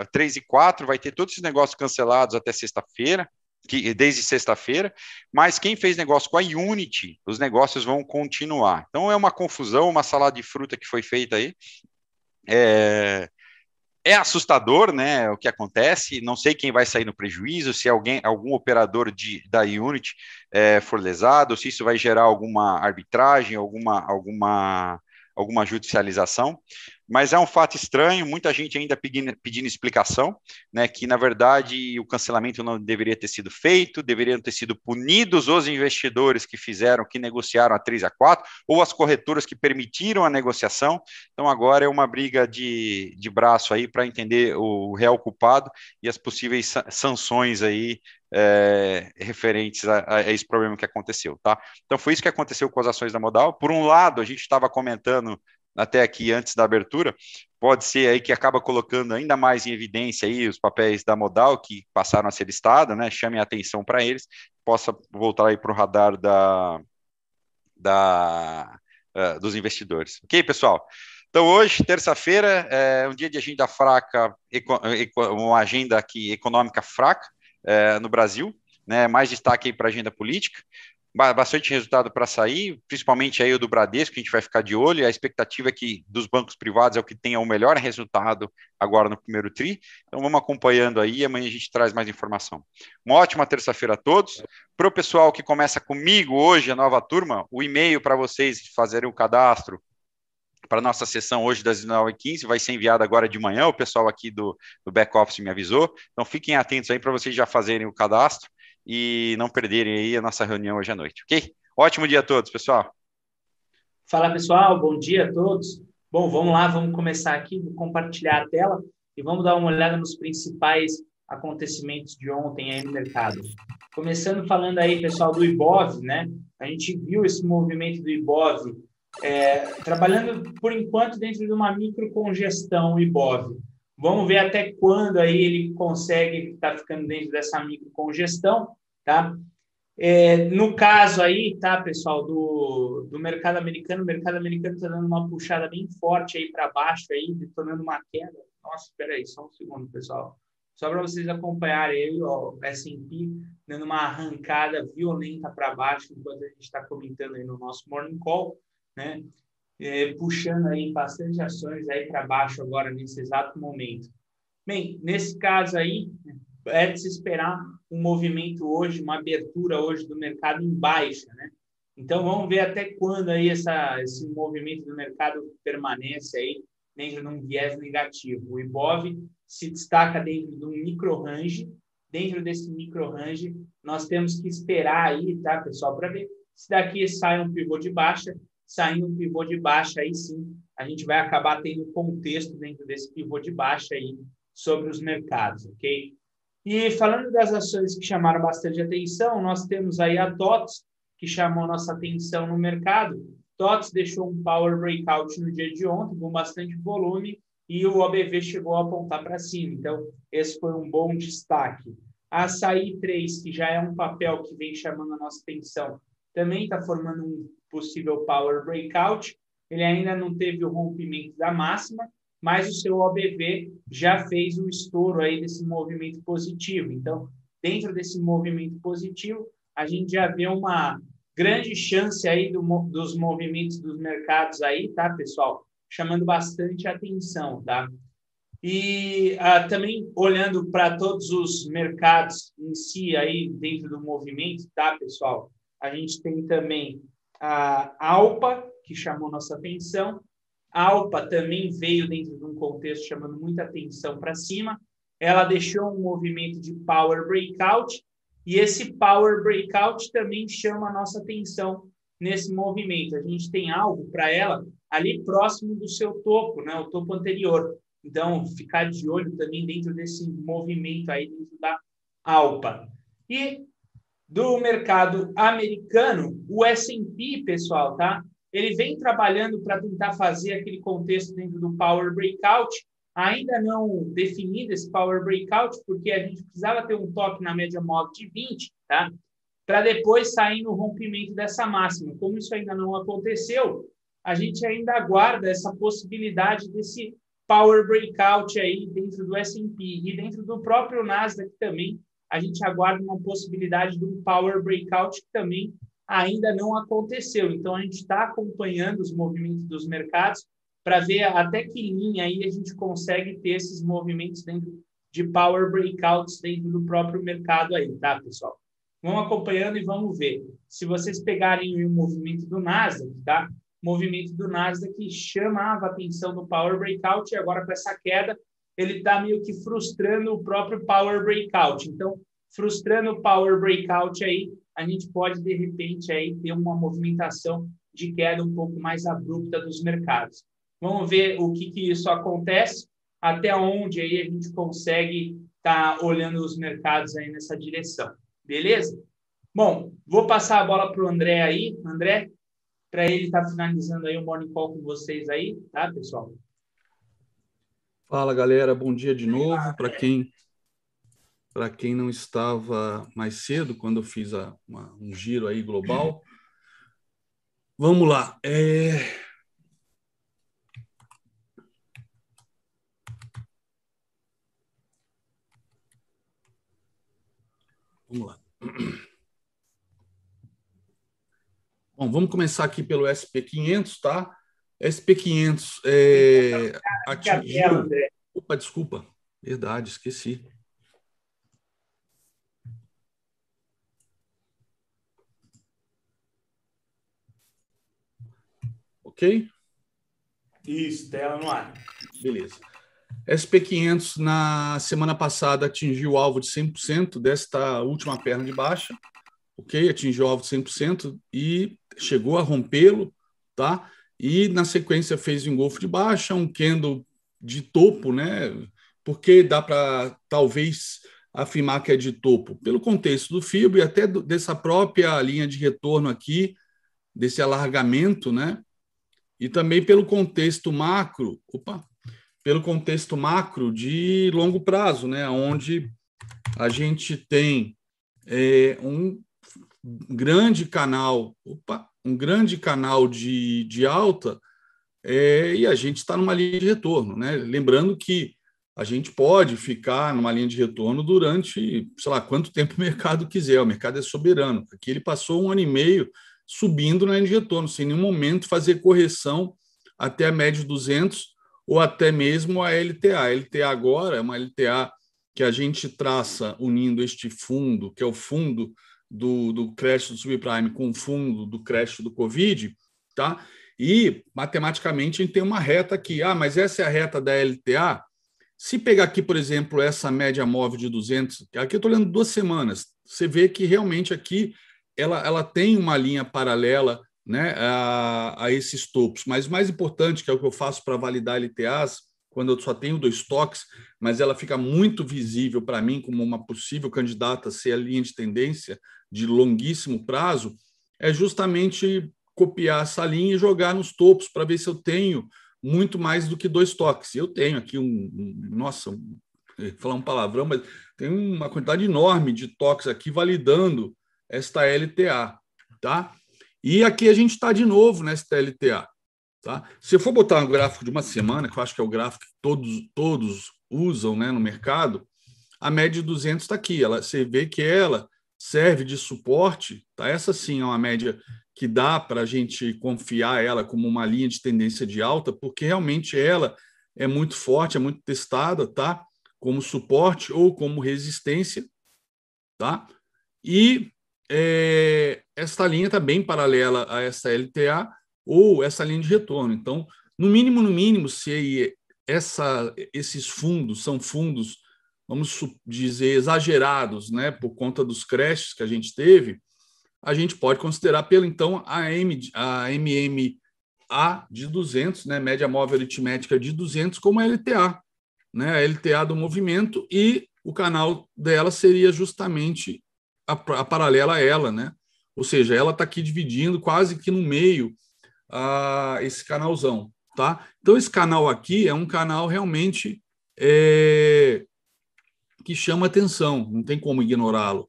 é, 3 e 4 vai ter todos esses negócios cancelados até sexta-feira, que, desde sexta-feira, mas quem fez negócio com a Unity, os negócios vão continuar. Então é uma confusão, uma salada de fruta que foi feita aí. É, é assustador, né, o que acontece. Não sei quem vai sair no prejuízo, se alguém, algum operador de, da Unity é, for lesado, se isso vai gerar alguma arbitragem, alguma, alguma, alguma judicialização mas é um fato estranho, muita gente ainda pedindo, pedindo, explicação, né, que na verdade o cancelamento não deveria ter sido feito, deveriam ter sido punidos os investidores que fizeram, que negociaram a 3 e a 4, ou as corretoras que permitiram a negociação, então agora é uma briga de, de braço aí para entender o real culpado e as possíveis sanções aí é, referentes a, a, esse problema que aconteceu, tá? Então foi isso que aconteceu com as ações da Modal. Por um lado, a gente estava comentando até aqui antes da abertura, pode ser aí que acaba colocando ainda mais em evidência aí os papéis da Modal que passaram a ser listados, né? Chame a atenção para eles, possa voltar aí para o radar da, da uh, dos investidores. Ok, pessoal? Então, hoje, terça-feira, é um dia de agenda fraca, uma agenda aqui econômica fraca é, no Brasil, né? Mais destaque para a agenda política bastante resultado para sair, principalmente aí o do Bradesco, que a gente vai ficar de olho. A expectativa é que dos bancos privados é o que tenha o melhor resultado agora no primeiro TRI. Então vamos acompanhando aí amanhã a gente traz mais informação. Uma ótima terça-feira a todos. Para o pessoal que começa comigo hoje, a nova turma, o e-mail para vocês fazerem o cadastro para a nossa sessão hoje das 19h15 vai ser enviado agora de manhã. O pessoal aqui do, do back-office me avisou. Então fiquem atentos aí para vocês já fazerem o cadastro e não perderem aí a nossa reunião hoje à noite, ok? Ótimo dia a todos, pessoal. Fala, pessoal, bom dia a todos. Bom, vamos lá, vamos começar aqui, vou compartilhar a tela e vamos dar uma olhada nos principais acontecimentos de ontem aí no mercado. Começando falando aí, pessoal, do IBOV, né? A gente viu esse movimento do IBOV é, trabalhando, por enquanto, dentro de uma microcongestão IBOV. Vamos ver até quando aí ele consegue estar ficando dentro dessa microcongestão, tá? É, no caso aí, tá, pessoal, do, do mercado americano, o mercado americano está dando uma puxada bem forte aí para baixo, aí, tornando uma queda. Nossa, espera aí, só um segundo, pessoal. Só para vocês acompanharem aí, ó, o S&P dando uma arrancada violenta para baixo, enquanto a gente está comentando aí no nosso Morning Call, né? É, puxando aí bastante ações aí para baixo agora nesse exato momento. Bem, nesse caso aí é de se esperar um movimento hoje, uma abertura hoje do mercado em baixa, né? Então vamos ver até quando aí essa, esse movimento do mercado permanece aí dentro de um viés negativo. O Ibov se destaca dentro de um micro range. Dentro desse micro range, nós temos que esperar aí, tá, pessoal, para ver se daqui sai um pivô de baixa saindo um pivô de baixa, aí sim a gente vai acabar tendo contexto dentro desse pivô de baixa aí sobre os mercados, ok? E falando das ações que chamaram bastante atenção, nós temos aí a TOTS, que chamou nossa atenção no mercado. TOTS deixou um power breakout no dia de ontem, com bastante volume, e o OBV chegou a apontar para cima. Então, esse foi um bom destaque. A Açaí 3, que já é um papel que vem chamando a nossa atenção, também está formando um possível power breakout. Ele ainda não teve o rompimento da máxima, mas o seu OBV já fez o estouro aí desse movimento positivo. Então, dentro desse movimento positivo, a gente já vê uma grande chance aí do, dos movimentos dos mercados aí, tá, pessoal? Chamando bastante atenção, tá? E ah, também olhando para todos os mercados em si aí dentro do movimento, tá, pessoal? A gente tem também a Alpa, que chamou nossa atenção. A Alpa também veio dentro de um contexto chamando muita atenção para cima. Ela deixou um movimento de power breakout e esse power breakout também chama a nossa atenção nesse movimento. A gente tem algo para ela ali próximo do seu topo, né, o topo anterior. Então, ficar de olho também dentro desse movimento aí dentro da Alpa. E do mercado americano, o S&P, pessoal, tá? Ele vem trabalhando para tentar fazer aquele contexto dentro do Power Breakout, ainda não definido esse Power Breakout, porque a gente precisava ter um toque na média móvel de 20, tá? Para depois sair no rompimento dessa máxima. Como isso ainda não aconteceu, a gente ainda aguarda essa possibilidade desse Power Breakout aí dentro do S&P e dentro do próprio Nasdaq também a gente aguarda uma possibilidade de um power breakout que também ainda não aconteceu. Então, a gente está acompanhando os movimentos dos mercados para ver até que linha aí a gente consegue ter esses movimentos dentro de power breakouts dentro do próprio mercado aí, tá, pessoal? Vamos acompanhando e vamos ver. Se vocês pegarem o movimento do Nasdaq, tá? O movimento do Nasdaq chamava a atenção do power breakout e agora com essa queda ele está meio que frustrando o próprio Power Breakout. Então, frustrando o Power Breakout aí, a gente pode, de repente, aí ter uma movimentação de queda um pouco mais abrupta dos mercados. Vamos ver o que, que isso acontece, até onde aí a gente consegue estar tá olhando os mercados aí nessa direção. Beleza? Bom, vou passar a bola para o André aí. André, para ele estar tá finalizando aí o Morning Call com vocês aí, tá, pessoal? Fala galera, bom dia de novo para quem para quem não estava mais cedo quando eu fiz a, uma, um giro aí global. Vamos lá. É... Vamos lá. Bom, vamos começar aqui pelo SP500, tá? SP500 é, atingiu... Opa, desculpa. Verdade, esqueci. Ok? Isso, tela no ar. Beleza. SP500 na semana passada atingiu o alvo de 100% desta última perna de baixa, ok? Atingiu o alvo de 100% e chegou a rompê-lo, tá? E na sequência fez um engolfo de baixa, um candle de topo, né? Porque dá para talvez afirmar que é de topo, pelo contexto do FIBO e até do, dessa própria linha de retorno aqui, desse alargamento, né? E também pelo contexto macro, opa, pelo contexto macro de longo prazo, né? Onde a gente tem é, um grande canal, opa, um grande canal de, de alta é, e a gente está numa linha de retorno, né? Lembrando que a gente pode ficar numa linha de retorno durante, sei lá, quanto tempo o mercado quiser. O mercado é soberano. Aqui ele passou um ano e meio subindo na linha de retorno, sem nenhum momento fazer correção até a média de 200 ou até mesmo a LTA. A LTA agora é uma LTA que a gente traça unindo este fundo, que é o fundo do, do crédito do subprime com o fundo do crédito do Covid, tá? E matematicamente a gente tem uma reta aqui. Ah, mas essa é a reta da LTA. Se pegar aqui, por exemplo, essa média móvel de 200, aqui eu estou olhando duas semanas, você vê que realmente aqui ela, ela tem uma linha paralela né, a, a esses topos. Mas mais importante, que é o que eu faço para validar LTAs, quando eu só tenho dois toques, mas ela fica muito visível para mim como uma possível candidata a ser a linha de tendência de longuíssimo prazo, é justamente copiar essa linha e jogar nos topos para ver se eu tenho muito mais do que dois toques. Eu tenho aqui um, um nossa, um, [laughs] falar um palavrão, mas tem uma quantidade enorme de toques aqui validando esta LTA, tá? E aqui a gente está de novo nessa LTA. Tá? Se eu for botar um gráfico de uma semana, que eu acho que é o gráfico que todos, todos usam né, no mercado, a média de 200 está aqui. Ela, você vê que ela serve de suporte. Tá? Essa sim é uma média que dá para a gente confiar ela como uma linha de tendência de alta, porque realmente ela é muito forte, é muito testada, tá? Como suporte ou como resistência, tá? E é, esta linha está bem paralela a essa LTA, ou essa linha de retorno. Então, no mínimo, no mínimo, se essa, esses fundos são fundos, vamos dizer, exagerados, né, por conta dos crashes que a gente teve, a gente pode considerar pelo então a, M, a MMA de 200, né, média móvel aritmética de 200 como a LTA, né, a LTA do movimento e o canal dela seria justamente a, a paralela a ela, né? Ou seja, ela está aqui dividindo quase que no meio uh, esse canalzão, tá? Então, esse canal aqui é um canal realmente é, que chama atenção, não tem como ignorá-lo.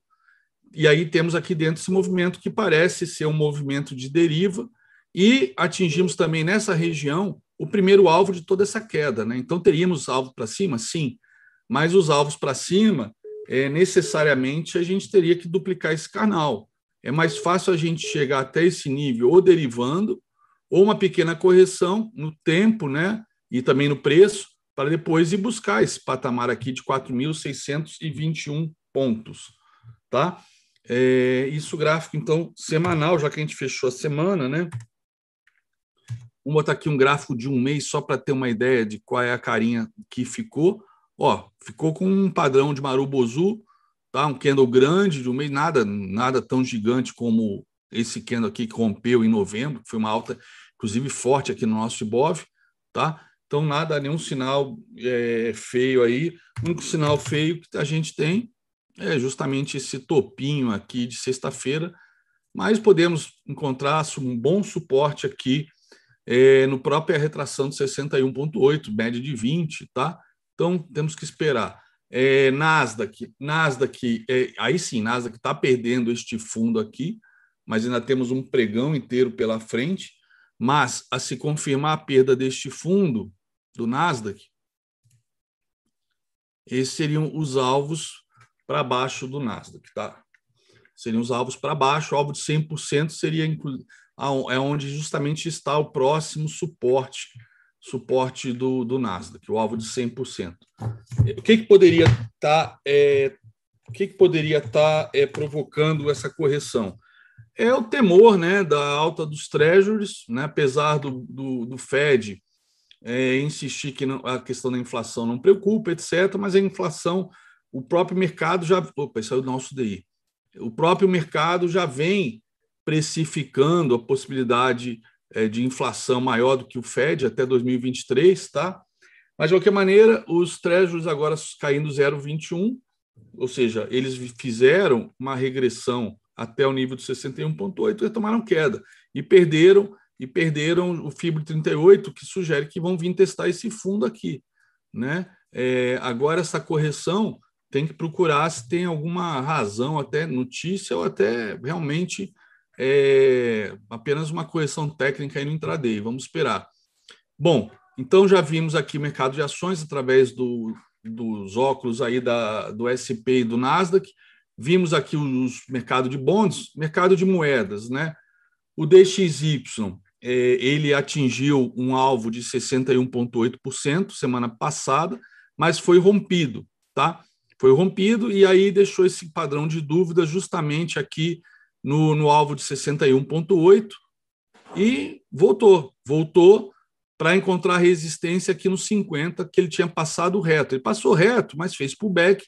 E aí temos aqui dentro esse movimento que parece ser um movimento de deriva e atingimos também nessa região o primeiro alvo de toda essa queda, né? Então teríamos alvo para cima, sim, mas os alvos para cima, é, necessariamente a gente teria que duplicar esse canal. É mais fácil a gente chegar até esse nível ou derivando ou uma pequena correção no tempo, né, e também no preço, para depois ir buscar esse patamar aqui de 4.621 pontos, tá? É, isso gráfico, então, semanal, já que a gente fechou a semana, né? Vamos botar aqui um gráfico de um mês só para ter uma ideia de qual é a carinha que ficou. Ó, ficou com um padrão de Marubozu, tá? Um candle grande de um mês, nada, nada tão gigante como esse candle aqui que rompeu em novembro, foi uma alta, inclusive, forte aqui no nosso Ibov, tá? Então, nada, nenhum sinal é, feio aí. O único sinal feio que a gente tem é justamente esse topinho aqui de sexta-feira, mas podemos encontrar um bom suporte aqui é, no própria retração de 61,8, média de 20, tá? Então, temos que esperar. É, Nasdaq, Nasdaq é, aí sim, Nasdaq está perdendo este fundo aqui, mas ainda temos um pregão inteiro pela frente. Mas, a se confirmar a perda deste fundo, do Nasdaq, esses seriam os alvos para baixo do Nasdaq. Tá? seriam os alvos para baixo, o alvo de 100% seria é onde justamente está o próximo suporte suporte do, do Nasdaq, o alvo de 100%. O que, que poderia estar tá, é, o que, que poderia estar tá, é, provocando essa correção? É o temor né, da alta dos treasuries, né, apesar do, do, do Fed é, insistir que não, a questão da inflação não preocupa, etc., mas a inflação, o próprio mercado já. Opa, isso é o nosso DI. O próprio mercado já vem precificando a possibilidade é, de inflação maior do que o Fed até 2023, tá? Mas, de qualquer maneira, os treasuries agora caindo 0,21, ou seja, eles fizeram uma regressão até o nível de 61,8 e tomaram queda. E perderam e perderam o Fibro 38, que sugere que vão vir testar esse fundo aqui. Né? É, agora, essa correção tem que procurar se tem alguma razão, até notícia, ou até realmente é apenas uma correção técnica aí no intraday. Vamos esperar. Bom, então já vimos aqui o mercado de ações através do, dos óculos aí da, do SP e do Nasdaq. Vimos aqui os mercado de bonds, mercado de moedas, né? O DXY, é, ele atingiu um alvo de 61,8% semana passada, mas foi rompido, tá? Foi rompido e aí deixou esse padrão de dúvida justamente aqui no, no alvo de 61,8 e voltou, voltou para encontrar resistência aqui no 50, que ele tinha passado reto. Ele passou reto, mas fez pullback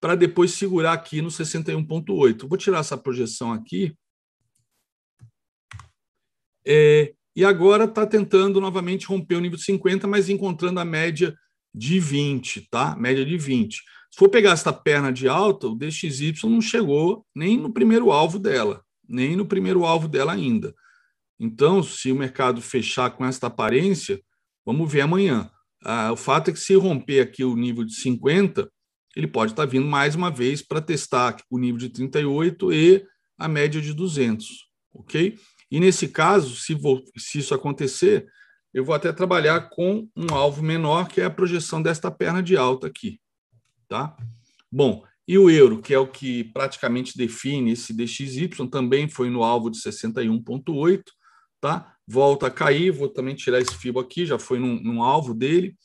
para depois segurar aqui no 61,8. Vou tirar essa projeção aqui. É, e agora está tentando novamente romper o nível de 50, mas encontrando a média de 20, tá? Média de 20. Se for pegar essa perna de alta, o DXY não chegou nem no primeiro alvo dela, nem no primeiro alvo dela ainda. Então, se o mercado fechar com esta aparência, vamos ver amanhã. Ah, o fato é que se romper aqui o nível de 50, ele pode estar vindo mais uma vez para testar o nível de 38 e a média de 200, ok? E nesse caso, se, vou, se isso acontecer, eu vou até trabalhar com um alvo menor, que é a projeção desta perna de alta aqui, tá? Bom, e o euro, que é o que praticamente define esse DXY, também foi no alvo de 61,8, tá? Volta a cair, vou também tirar esse FIBO aqui, já foi num, num alvo dele,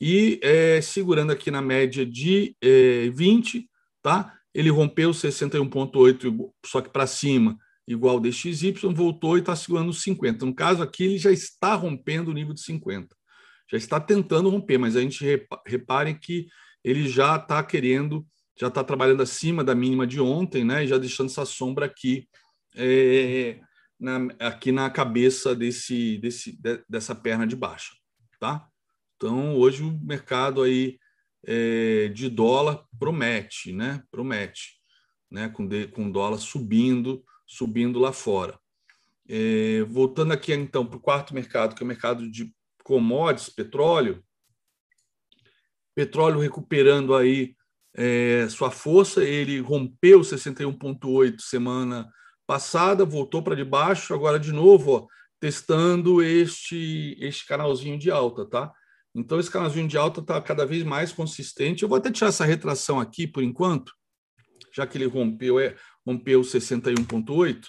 e é, segurando aqui na média de é, 20, tá? Ele rompeu 61,8, só que para cima, igual DXY, voltou e está segurando 50. No caso aqui, ele já está rompendo o nível de 50. Já está tentando romper, mas a gente repare que ele já está querendo, já está trabalhando acima da mínima de ontem, né? E já deixando essa sombra aqui, é, na, aqui na cabeça desse, desse, dessa perna de baixa, tá? Então, hoje o mercado aí é, de dólar promete, né? Promete, né? Com, de, com dólar subindo, subindo lá fora. É, voltando aqui então para o quarto mercado, que é o mercado de commodities, petróleo. Petróleo recuperando aí é, sua força, ele rompeu 61,8 semana passada, voltou para debaixo, agora de novo, ó, testando este, este canalzinho de alta, tá? Então, esse canalzinho de alta está cada vez mais consistente. Eu vou até tirar essa retração aqui por enquanto, já que ele rompeu, é, rompeu 61,8.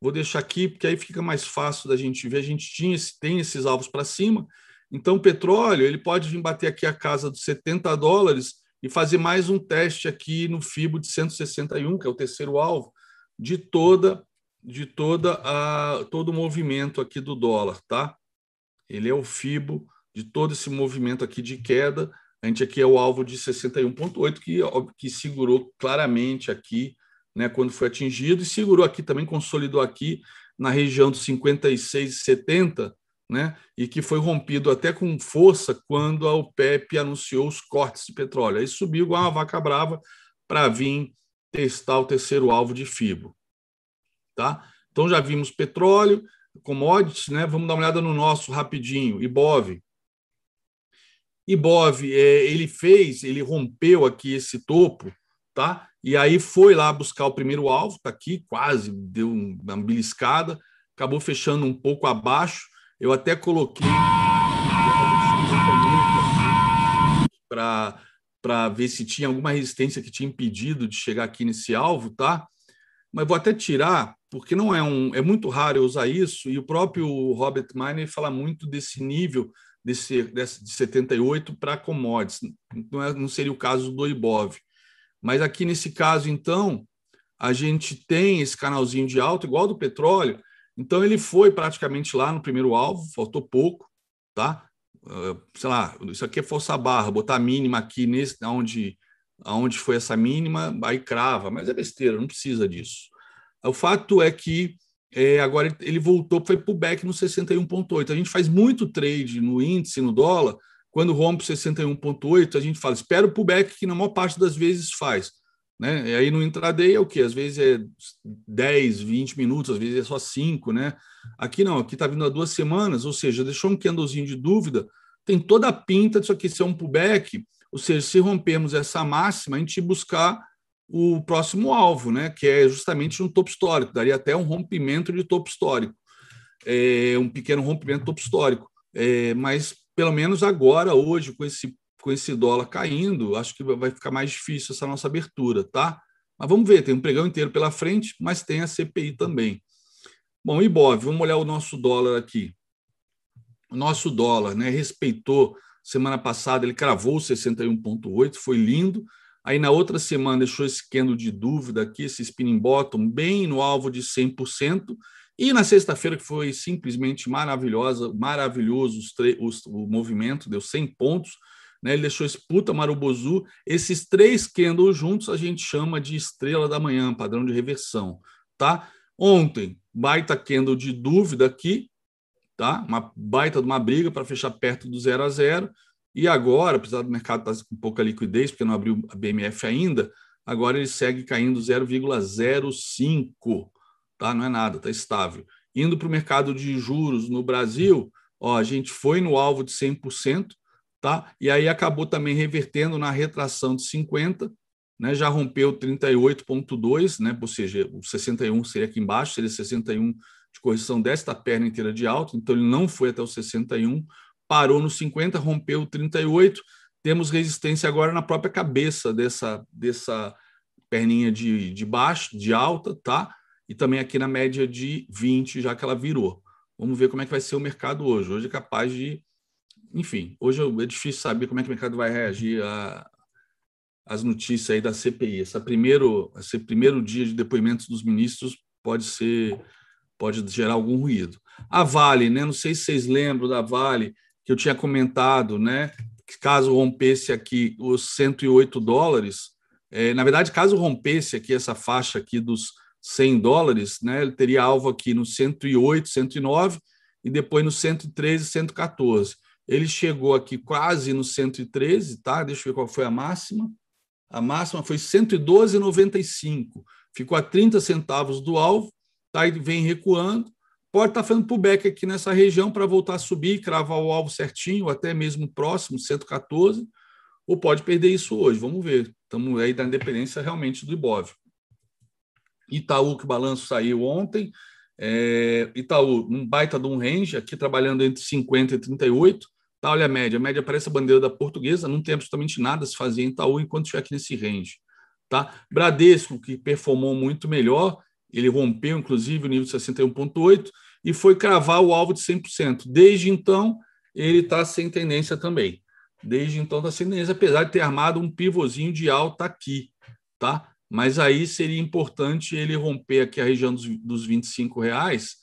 Vou deixar aqui, porque aí fica mais fácil da gente ver. A gente tinha, tem esses alvos para cima. Então, o petróleo ele pode vir bater aqui a casa dos 70 dólares e fazer mais um teste aqui no FIBO de 161, que é o terceiro alvo, de toda de toda a todo o movimento aqui do dólar, tá? Ele é o FIBO de todo esse movimento aqui de queda. A gente aqui é o alvo de 61.8 que que segurou claramente aqui, né, quando foi atingido e segurou aqui também consolidou aqui na região dos 56,70, né, e que foi rompido até com força quando a OPEP anunciou os cortes de petróleo. Aí subiu igual uma vaca brava para vir testar o terceiro alvo de FIBO. Tá? Então já vimos petróleo, commodities, né? Vamos dar uma olhada no nosso rapidinho, IBOV. IBOV, é, ele fez, ele rompeu aqui esse topo, tá? E aí foi lá buscar o primeiro alvo, tá aqui, quase deu uma beliscada, acabou fechando um pouco abaixo. Eu até coloquei para para ver se tinha alguma resistência que tinha impedido de chegar aqui nesse alvo, tá? mas vou até tirar, porque não é um. É muito raro eu usar isso, e o próprio Robert Miner fala muito desse nível desse, desse de 78 para commodities. Não, é, não seria o caso do IBOV. Mas aqui nesse caso, então, a gente tem esse canalzinho de alta, igual do petróleo. Então, ele foi praticamente lá no primeiro alvo, faltou pouco, tá? Uh, sei lá, isso aqui é força barra, botar a mínima aqui nesse, onde, onde foi essa mínima, aí crava, mas é besteira, não precisa disso. O fato é que é, agora ele voltou, foi para o back no 61,8. A gente faz muito trade no índice, no dólar, quando rompe 61,8, a gente fala, espera o pullback, que na maior parte das vezes faz. Né? E aí no intraday é o quê? Às vezes é 10, 20 minutos, às vezes é só 5, né? Aqui não, aqui está vindo há duas semanas, ou seja, deixou um candlezinho de dúvida, tem toda a pinta disso aqui ser um pullback, ou seja, se rompermos essa máxima, a gente buscar o próximo alvo, né? Que é justamente um topo histórico, daria até um rompimento de topo histórico, é, um pequeno rompimento de topo histórico. É, mas pelo menos agora, hoje, com esse, com esse dólar caindo, acho que vai ficar mais difícil essa nossa abertura, tá? Mas vamos ver, tem um pregão inteiro pela frente, mas tem a CPI também. Bom, Ibov, vamos olhar o nosso dólar aqui. O nosso dólar, né, respeitou semana passada, ele cravou 61,8, foi lindo. Aí na outra semana deixou esse candle de dúvida aqui, esse spinning bottom, bem no alvo de 100%. E na sexta-feira, que foi simplesmente maravilhosa, maravilhoso os os, o movimento, deu 100 pontos, né? ele deixou esse puta marubozu. Esses três candles juntos a gente chama de estrela da manhã, padrão de reversão. Tá? Ontem, baita candle de dúvida aqui, tá? uma baita de uma briga para fechar perto do zero a zero. E agora, apesar do mercado estar com pouca liquidez, porque não abriu a BMF ainda, agora ele segue caindo 0,05 tá? não é nada, está estável. Indo para o mercado de juros no Brasil, ó, a gente foi no alvo de 100%, tá? e aí acabou também revertendo na retração de 50%, né? já rompeu 38,2%, né? ou seja, o 61 seria aqui embaixo, seria 61 de correção desta perna inteira de alta, então ele não foi até o 61, parou no 50, rompeu 38, temos resistência agora na própria cabeça dessa, dessa perninha de, de baixo, de alta, tá? e também aqui na média de 20, já que ela virou. Vamos ver como é que vai ser o mercado hoje. Hoje é capaz de. Enfim, hoje é difícil saber como é que o mercado vai reagir às notícias aí da CPI. Esse primeiro, esse primeiro dia de depoimentos dos ministros pode ser pode gerar algum ruído. A Vale, né? Não sei se vocês lembram da Vale que eu tinha comentado, né? Que caso rompesse aqui os 108 dólares, é, na verdade, caso rompesse aqui essa faixa aqui dos 100 dólares, né, ele teria alvo aqui no 108, 109 e depois no 113, 114. Ele chegou aqui quase no 113, tá? Deixa eu ver qual foi a máxima. A máxima foi 112,95. Ficou a 30 centavos do alvo, tá? E vem recuando. Pode estar tá fazendo pullback aqui nessa região para voltar a subir, cravar o alvo certinho, até mesmo próximo, 114, ou pode perder isso hoje. Vamos ver. Estamos aí da independência realmente do Ibov. Itaú, que o balanço saiu ontem. É, Itaú, um baita de um range, aqui trabalhando entre 50 e 38. Tá, olha a média. A média parece a bandeira da portuguesa, não tem absolutamente nada se fazer em Itaú enquanto estiver aqui nesse range. Tá? Bradesco, que performou muito melhor, ele rompeu, inclusive, o nível de 61,8 e foi cravar o alvo de 100%. Desde então, ele está sem tendência também. Desde então, está sem tendência, apesar de ter armado um pivôzinho de alta aqui. Tá? mas aí seria importante ele romper aqui a região dos, dos 25 reais,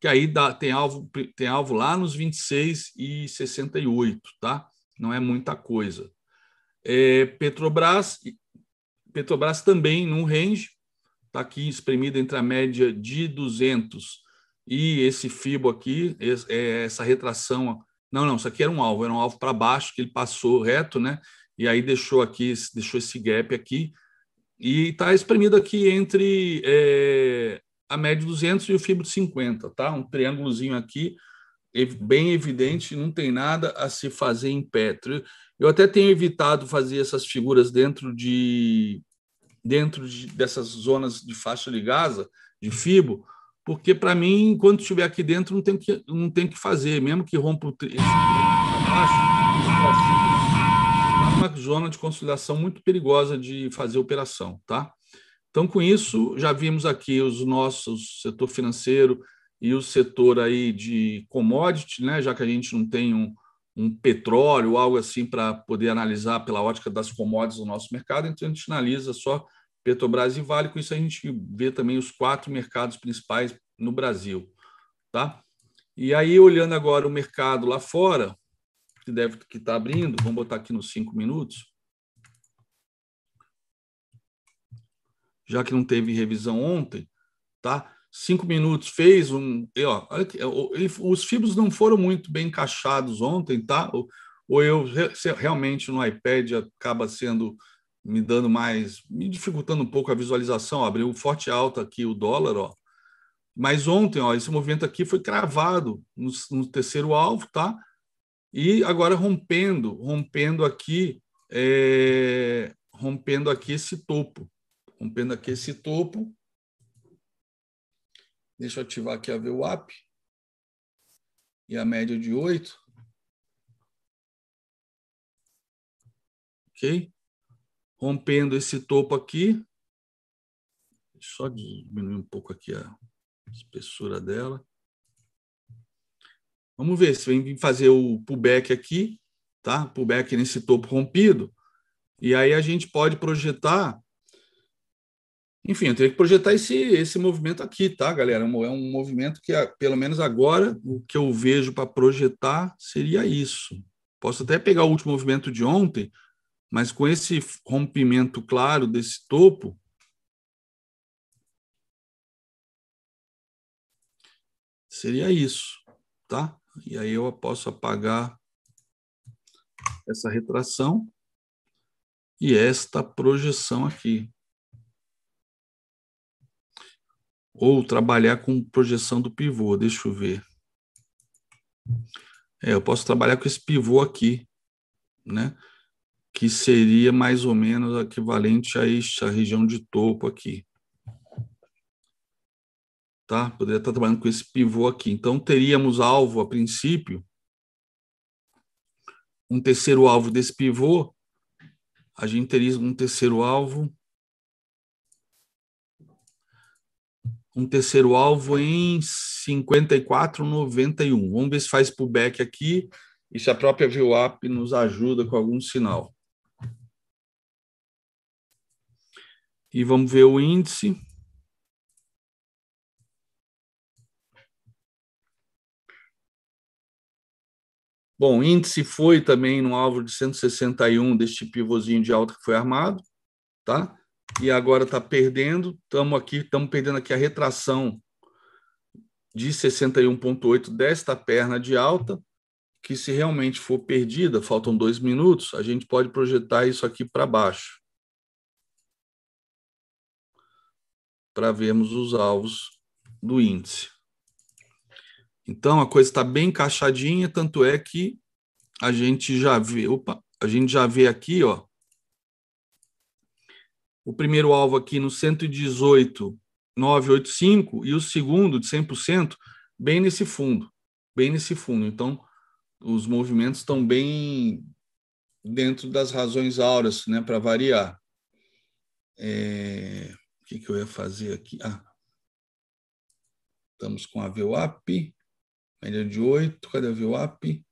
que aí dá, tem, alvo, tem alvo lá nos 26 e 68, tá? Não é muita coisa. É, Petrobras, Petrobras também num range, está aqui espremido entre a média de 200 e esse FIBO aqui, é, essa retração. Não, não, isso aqui era um alvo, era um alvo para baixo que ele passou reto, né? E aí deixou aqui, deixou esse gap aqui e está espremido aqui entre é, a média 200 e o fibro de 50, tá? Um triângulozinho aqui, bem evidente, não tem nada a se fazer em pé. Eu até tenho evitado fazer essas figuras dentro de dentro de, dessas zonas de faixa de Gaza, de fibo, porque para mim, quando estiver aqui dentro, não tem que não tem que fazer, mesmo que rompa o esse baixo, uma zona de consolidação muito perigosa de fazer operação, tá? Então, com isso, já vimos aqui os nossos setor financeiro e o setor aí de commodity, né? já que a gente não tem um, um petróleo, algo assim para poder analisar pela ótica das commodities do nosso mercado, então a gente analisa só Petrobras e Vale, com isso a gente vê também os quatro mercados principais no Brasil. Tá? E aí, olhando agora o mercado lá fora, que deve que está abrindo, vamos botar aqui nos cinco minutos. Já que não teve revisão ontem, tá? Cinco minutos fez um. E, ó, ele, os fibros não foram muito bem encaixados ontem, tá? Ou, ou eu realmente no iPad acaba sendo me dando mais, me dificultando um pouco a visualização. Abriu forte alta aqui o dólar, ó. Mas ontem, ó, esse movimento aqui foi cravado no, no terceiro alvo, tá? E agora rompendo, rompendo aqui, é, rompendo aqui esse topo, rompendo aqui esse topo. Deixa eu ativar aqui a VWAP e a média de 8. Ok? Rompendo esse topo aqui. Só diminuir um pouco aqui a espessura dela. Vamos ver se vem fazer o pullback aqui, tá? Pullback nesse topo rompido. E aí a gente pode projetar. Enfim, eu teria que projetar esse, esse movimento aqui, tá, galera? É um movimento que, pelo menos agora, o que eu vejo para projetar seria isso. Posso até pegar o último movimento de ontem, mas com esse rompimento claro desse topo, seria isso, tá? E aí eu posso apagar essa retração e esta projeção aqui. Ou trabalhar com projeção do pivô, deixa eu ver. É, eu posso trabalhar com esse pivô aqui, né? Que seria mais ou menos equivalente a esta região de topo aqui tá? Poderia estar trabalhando com esse pivô aqui. Então, teríamos alvo, a princípio, um terceiro alvo desse pivô, a gente teria um terceiro alvo, um terceiro alvo em 54,91. Vamos ver se faz pullback aqui e se a própria VWAP nos ajuda com algum sinal. E vamos ver o índice. Bom, índice foi também no alvo de 161 deste pivôzinho de alta que foi armado, tá? E agora está perdendo, estamos aqui, estamos perdendo aqui a retração de 61,8 desta perna de alta, que se realmente for perdida, faltam dois minutos, a gente pode projetar isso aqui para baixo. Para vermos os alvos do índice. Então a coisa está bem encaixadinha, tanto é que a gente já vê, opa, a gente já vê aqui, ó, o primeiro alvo aqui no 118,985 e o segundo de 100% bem nesse fundo, bem nesse fundo. Então, os movimentos estão bem dentro das razões áureas, né, para variar. É... O que, que eu ia fazer aqui? Ah, estamos com a VWAP. Média de 8. Cadê a VWAP?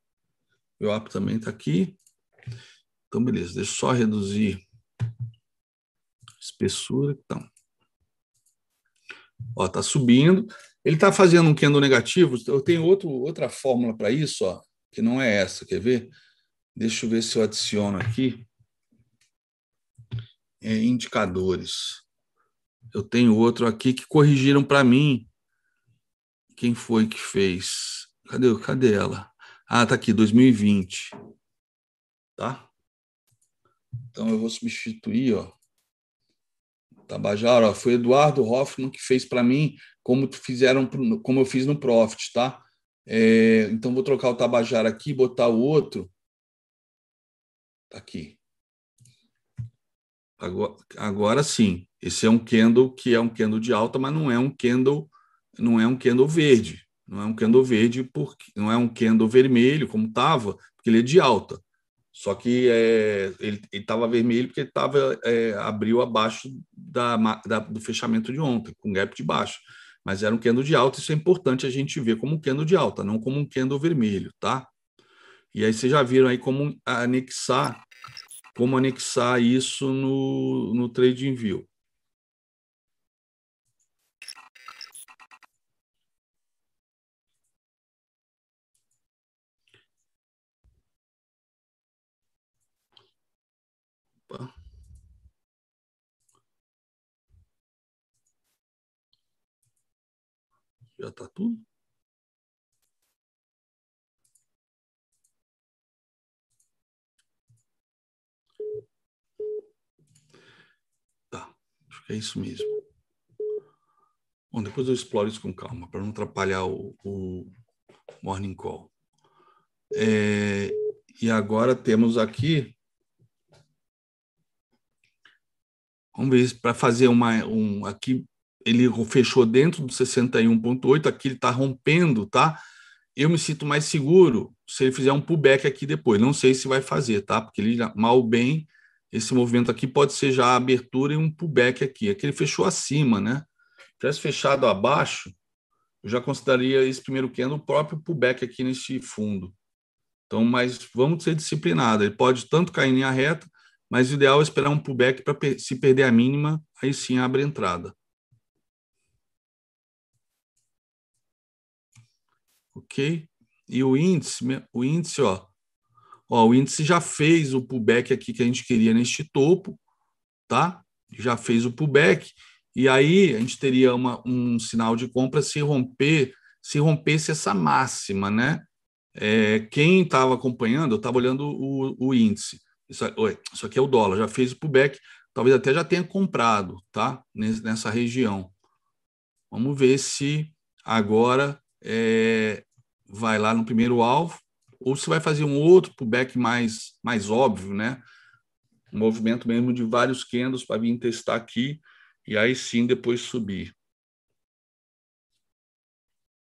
VWAP também está aqui. Então, beleza. Deixa eu só reduzir espessura. Então. Ó, tá subindo. Ele está fazendo um candle negativo. Eu tenho outro, outra fórmula para isso, ó, que não é essa. Quer ver? Deixa eu ver se eu adiciono aqui. É, indicadores. Eu tenho outro aqui que corrigiram para mim. Quem foi que fez? Cadê, cadê ela? Ah, tá aqui, 2020. Tá? Então eu vou substituir, ó. Tabajara, ó, foi Eduardo Hoffman que fez para mim como fizeram, como eu fiz no Profit, tá? É, então vou trocar o Tabajara aqui, botar o outro. Tá aqui. Agora, agora sim, esse é um candle que é um candle de alta, mas não é um candle, não é um candle verde. Não é um candle verde, porque não é um candle vermelho, como estava, porque ele é de alta. Só que é, ele estava vermelho porque ele é, abriu abaixo da, da, do fechamento de ontem, com gap de baixo. Mas era um candle de alta, isso é importante a gente ver como um candle de alta, não como um candle vermelho, tá? E aí vocês já viram aí como anexar, como anexar isso no, no TradingView. Opa. Já está tudo? Tá, acho que é isso mesmo. Bom, depois eu exploro isso com calma, para não atrapalhar o, o morning call. É, e agora temos aqui Vamos ver para fazer uma um aqui ele fechou dentro do 61.8, aqui ele está rompendo, tá? Eu me sinto mais seguro se ele fizer um pullback aqui depois. Não sei se vai fazer, tá? Porque ele mal bem esse movimento aqui pode ser já a abertura e um pullback aqui. Aqui ele fechou acima, né? Se tivesse fechado abaixo, eu já consideraria esse primeiro candle o próprio pullback aqui neste fundo. Então, mas vamos ser disciplinados. Ele pode tanto cair em linha reta, mas o ideal é esperar um pullback para se perder a mínima, aí sim abre a entrada. Ok? E o índice, o índice, ó, ó, o índice já fez o pullback aqui que a gente queria neste topo, tá? Já fez o pullback e aí a gente teria uma, um sinal de compra se romper, se rompesse essa máxima, né? É, quem estava acompanhando, eu estava olhando o, o índice. Isso, isso aqui é o dólar, já fez o pullback, talvez até já tenha comprado, tá? Nessa região. Vamos ver se agora é, vai lá no primeiro alvo ou se vai fazer um outro pullback mais, mais óbvio, né? Um movimento mesmo de vários candles para vir testar aqui e aí sim depois subir.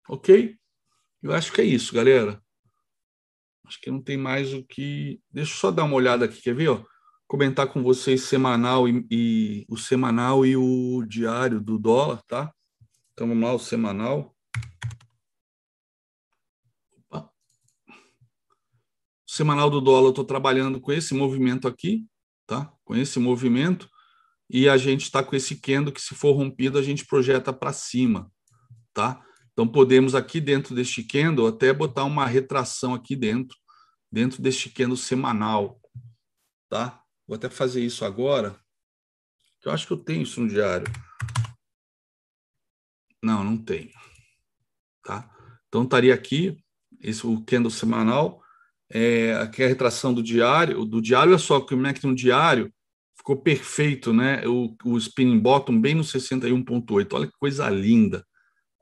Ok? Eu acho que é isso, galera. Acho que não tem mais o que. Deixa eu só dar uma olhada aqui, quer ver? Ó? Comentar com vocês semanal e, e o semanal e o diário do dólar, tá? Então vamos lá, o semanal. Opa. O semanal do dólar, eu estou trabalhando com esse movimento aqui, tá? Com esse movimento. E a gente está com esse candle que, se for rompido, a gente projeta para cima, tá? Então, podemos aqui dentro deste candle até botar uma retração aqui dentro, dentro deste candle semanal, tá? Vou até fazer isso agora, eu acho que eu tenho isso no diário. Não, não tenho, tá? Então, estaria aqui, esse, o candle semanal, é, aqui é a retração do diário, do diário, olha só, como é que no diário ficou perfeito, né? O, o spinning bottom bem no 61.8, olha que coisa linda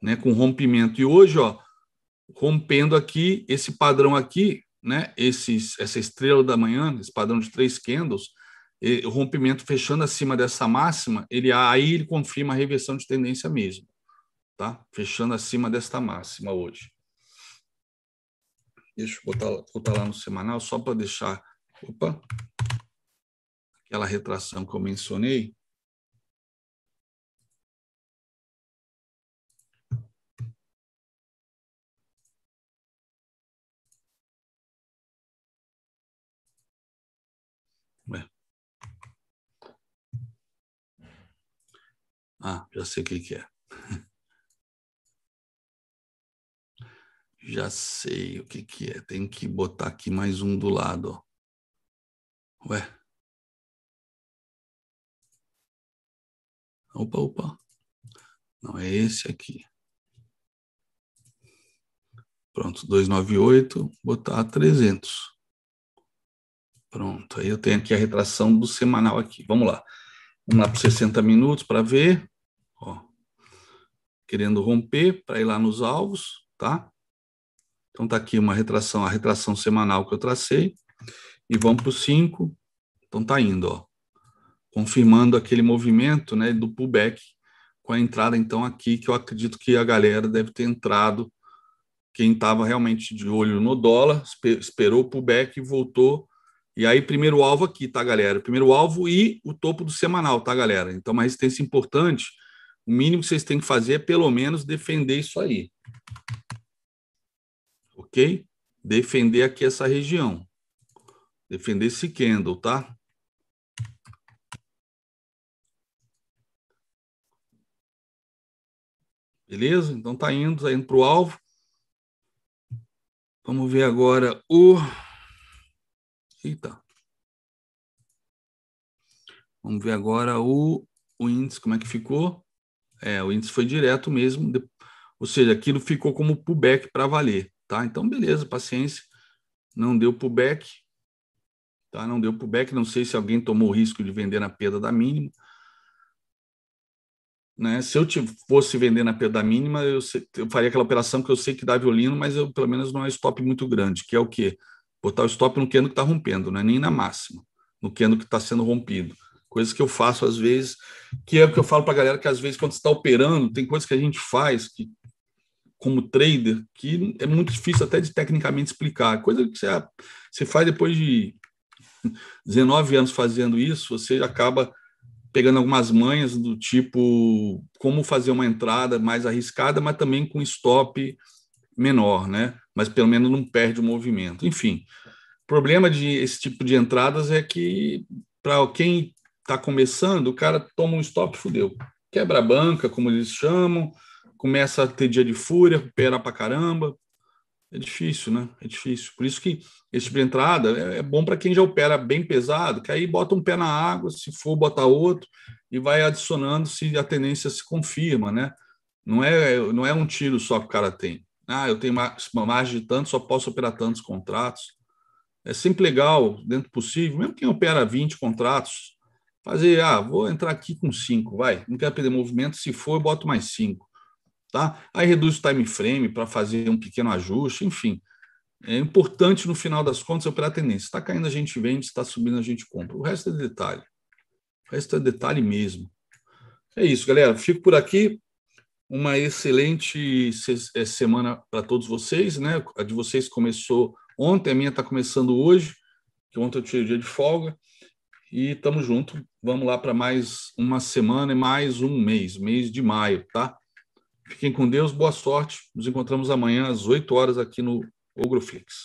né, com rompimento. E hoje, ó, rompendo aqui esse padrão aqui, né, esses, essa estrela da manhã, esse padrão de três candles, o rompimento fechando acima dessa máxima, ele aí ele confirma a reversão de tendência mesmo, tá? Fechando acima desta máxima hoje. Deixa eu botar, botar lá no semanal só para deixar, opa, aquela retração que eu mencionei. Ah, já sei o que, que é. Já sei o que, que é. Tem que botar aqui mais um do lado. Ó. Ué. Opa, opa. Não, é esse aqui. Pronto, 298, botar 300. Pronto, aí eu tenho aqui a retração do semanal aqui. Vamos lá. Vamos lá para 60 minutos para ver. Ó, querendo romper para ir lá nos alvos, tá? Então tá aqui uma retração, a retração semanal que eu tracei. E vamos para o 5. Então tá indo, ó. Confirmando aquele movimento, né, do pullback com a entrada então aqui que eu acredito que a galera deve ter entrado quem estava realmente de olho no dólar, esperou o pullback e voltou E aí, primeiro alvo aqui, tá, galera? Primeiro alvo e o topo do semanal, tá, galera? Então, uma resistência importante. O mínimo que vocês têm que fazer é, pelo menos, defender isso aí. Ok? Defender aqui essa região. Defender esse candle, tá? Beleza? Então tá indo, tá indo para o alvo. Vamos ver agora o. Eita. Vamos ver agora o, o índice, como é que ficou. É, o índice foi direto mesmo, ou seja, aquilo ficou como pullback para valer, tá? Então, beleza, paciência. Não deu pullback, tá? Não deu pullback, não sei se alguém tomou o risco de vender na perda da mínima. Né? Se eu fosse vender na perda mínima, eu, eu, faria aquela operação que eu sei que dá violino, mas eu, pelo menos não é stop muito grande, que é o quê? Botar o stop no candle que está rompendo, não é nem na máxima, no candle que está sendo rompido. Coisas que eu faço às vezes, que é o que eu falo para a galera que às vezes quando está operando, tem coisas que a gente faz que como trader que é muito difícil até de tecnicamente explicar. Coisa que você, você faz depois de 19 anos fazendo isso, você acaba pegando algumas manhas do tipo como fazer uma entrada mais arriscada, mas também com stop menor, né? Mas pelo menos não perde o movimento. Enfim, o problema de esse tipo de entradas é que para quem está começando, o cara toma um stop, fudeu. Quebra a banca, como eles chamam, começa a ter dia de fúria, recupera para caramba, é difícil, né? É difícil. Por isso que esse tipo de entrada é, é bom para quem já opera bem pesado, que aí bota um pé na água, se for, bota outro, e vai adicionando se a tendência se confirma, né? Não é, não é um tiro só que o cara tem. Ah, eu tenho uma margem de tanto, só posso operar tantos contratos. É sempre legal, dentro possível, mesmo quem opera 20 contratos, fazer, ah, vou entrar aqui com 5, vai, não quero perder movimento, se for, eu boto mais 5 tá? Aí reduz o time frame para fazer um pequeno ajuste, enfim. É importante no final das contas operar a tendência. Está caindo, a gente vende, está subindo, a gente compra. O resto é detalhe. O resto é detalhe mesmo. É isso, galera. Fico por aqui. Uma excelente é, semana para todos vocês, né? A de vocês começou ontem, a minha está começando hoje, que ontem eu tirei o dia de folga. E estamos juntos. Vamos lá para mais uma semana e mais um mês, mês de maio, tá? Fiquem com Deus, boa sorte. Nos encontramos amanhã às 8 horas aqui no Ogroflix.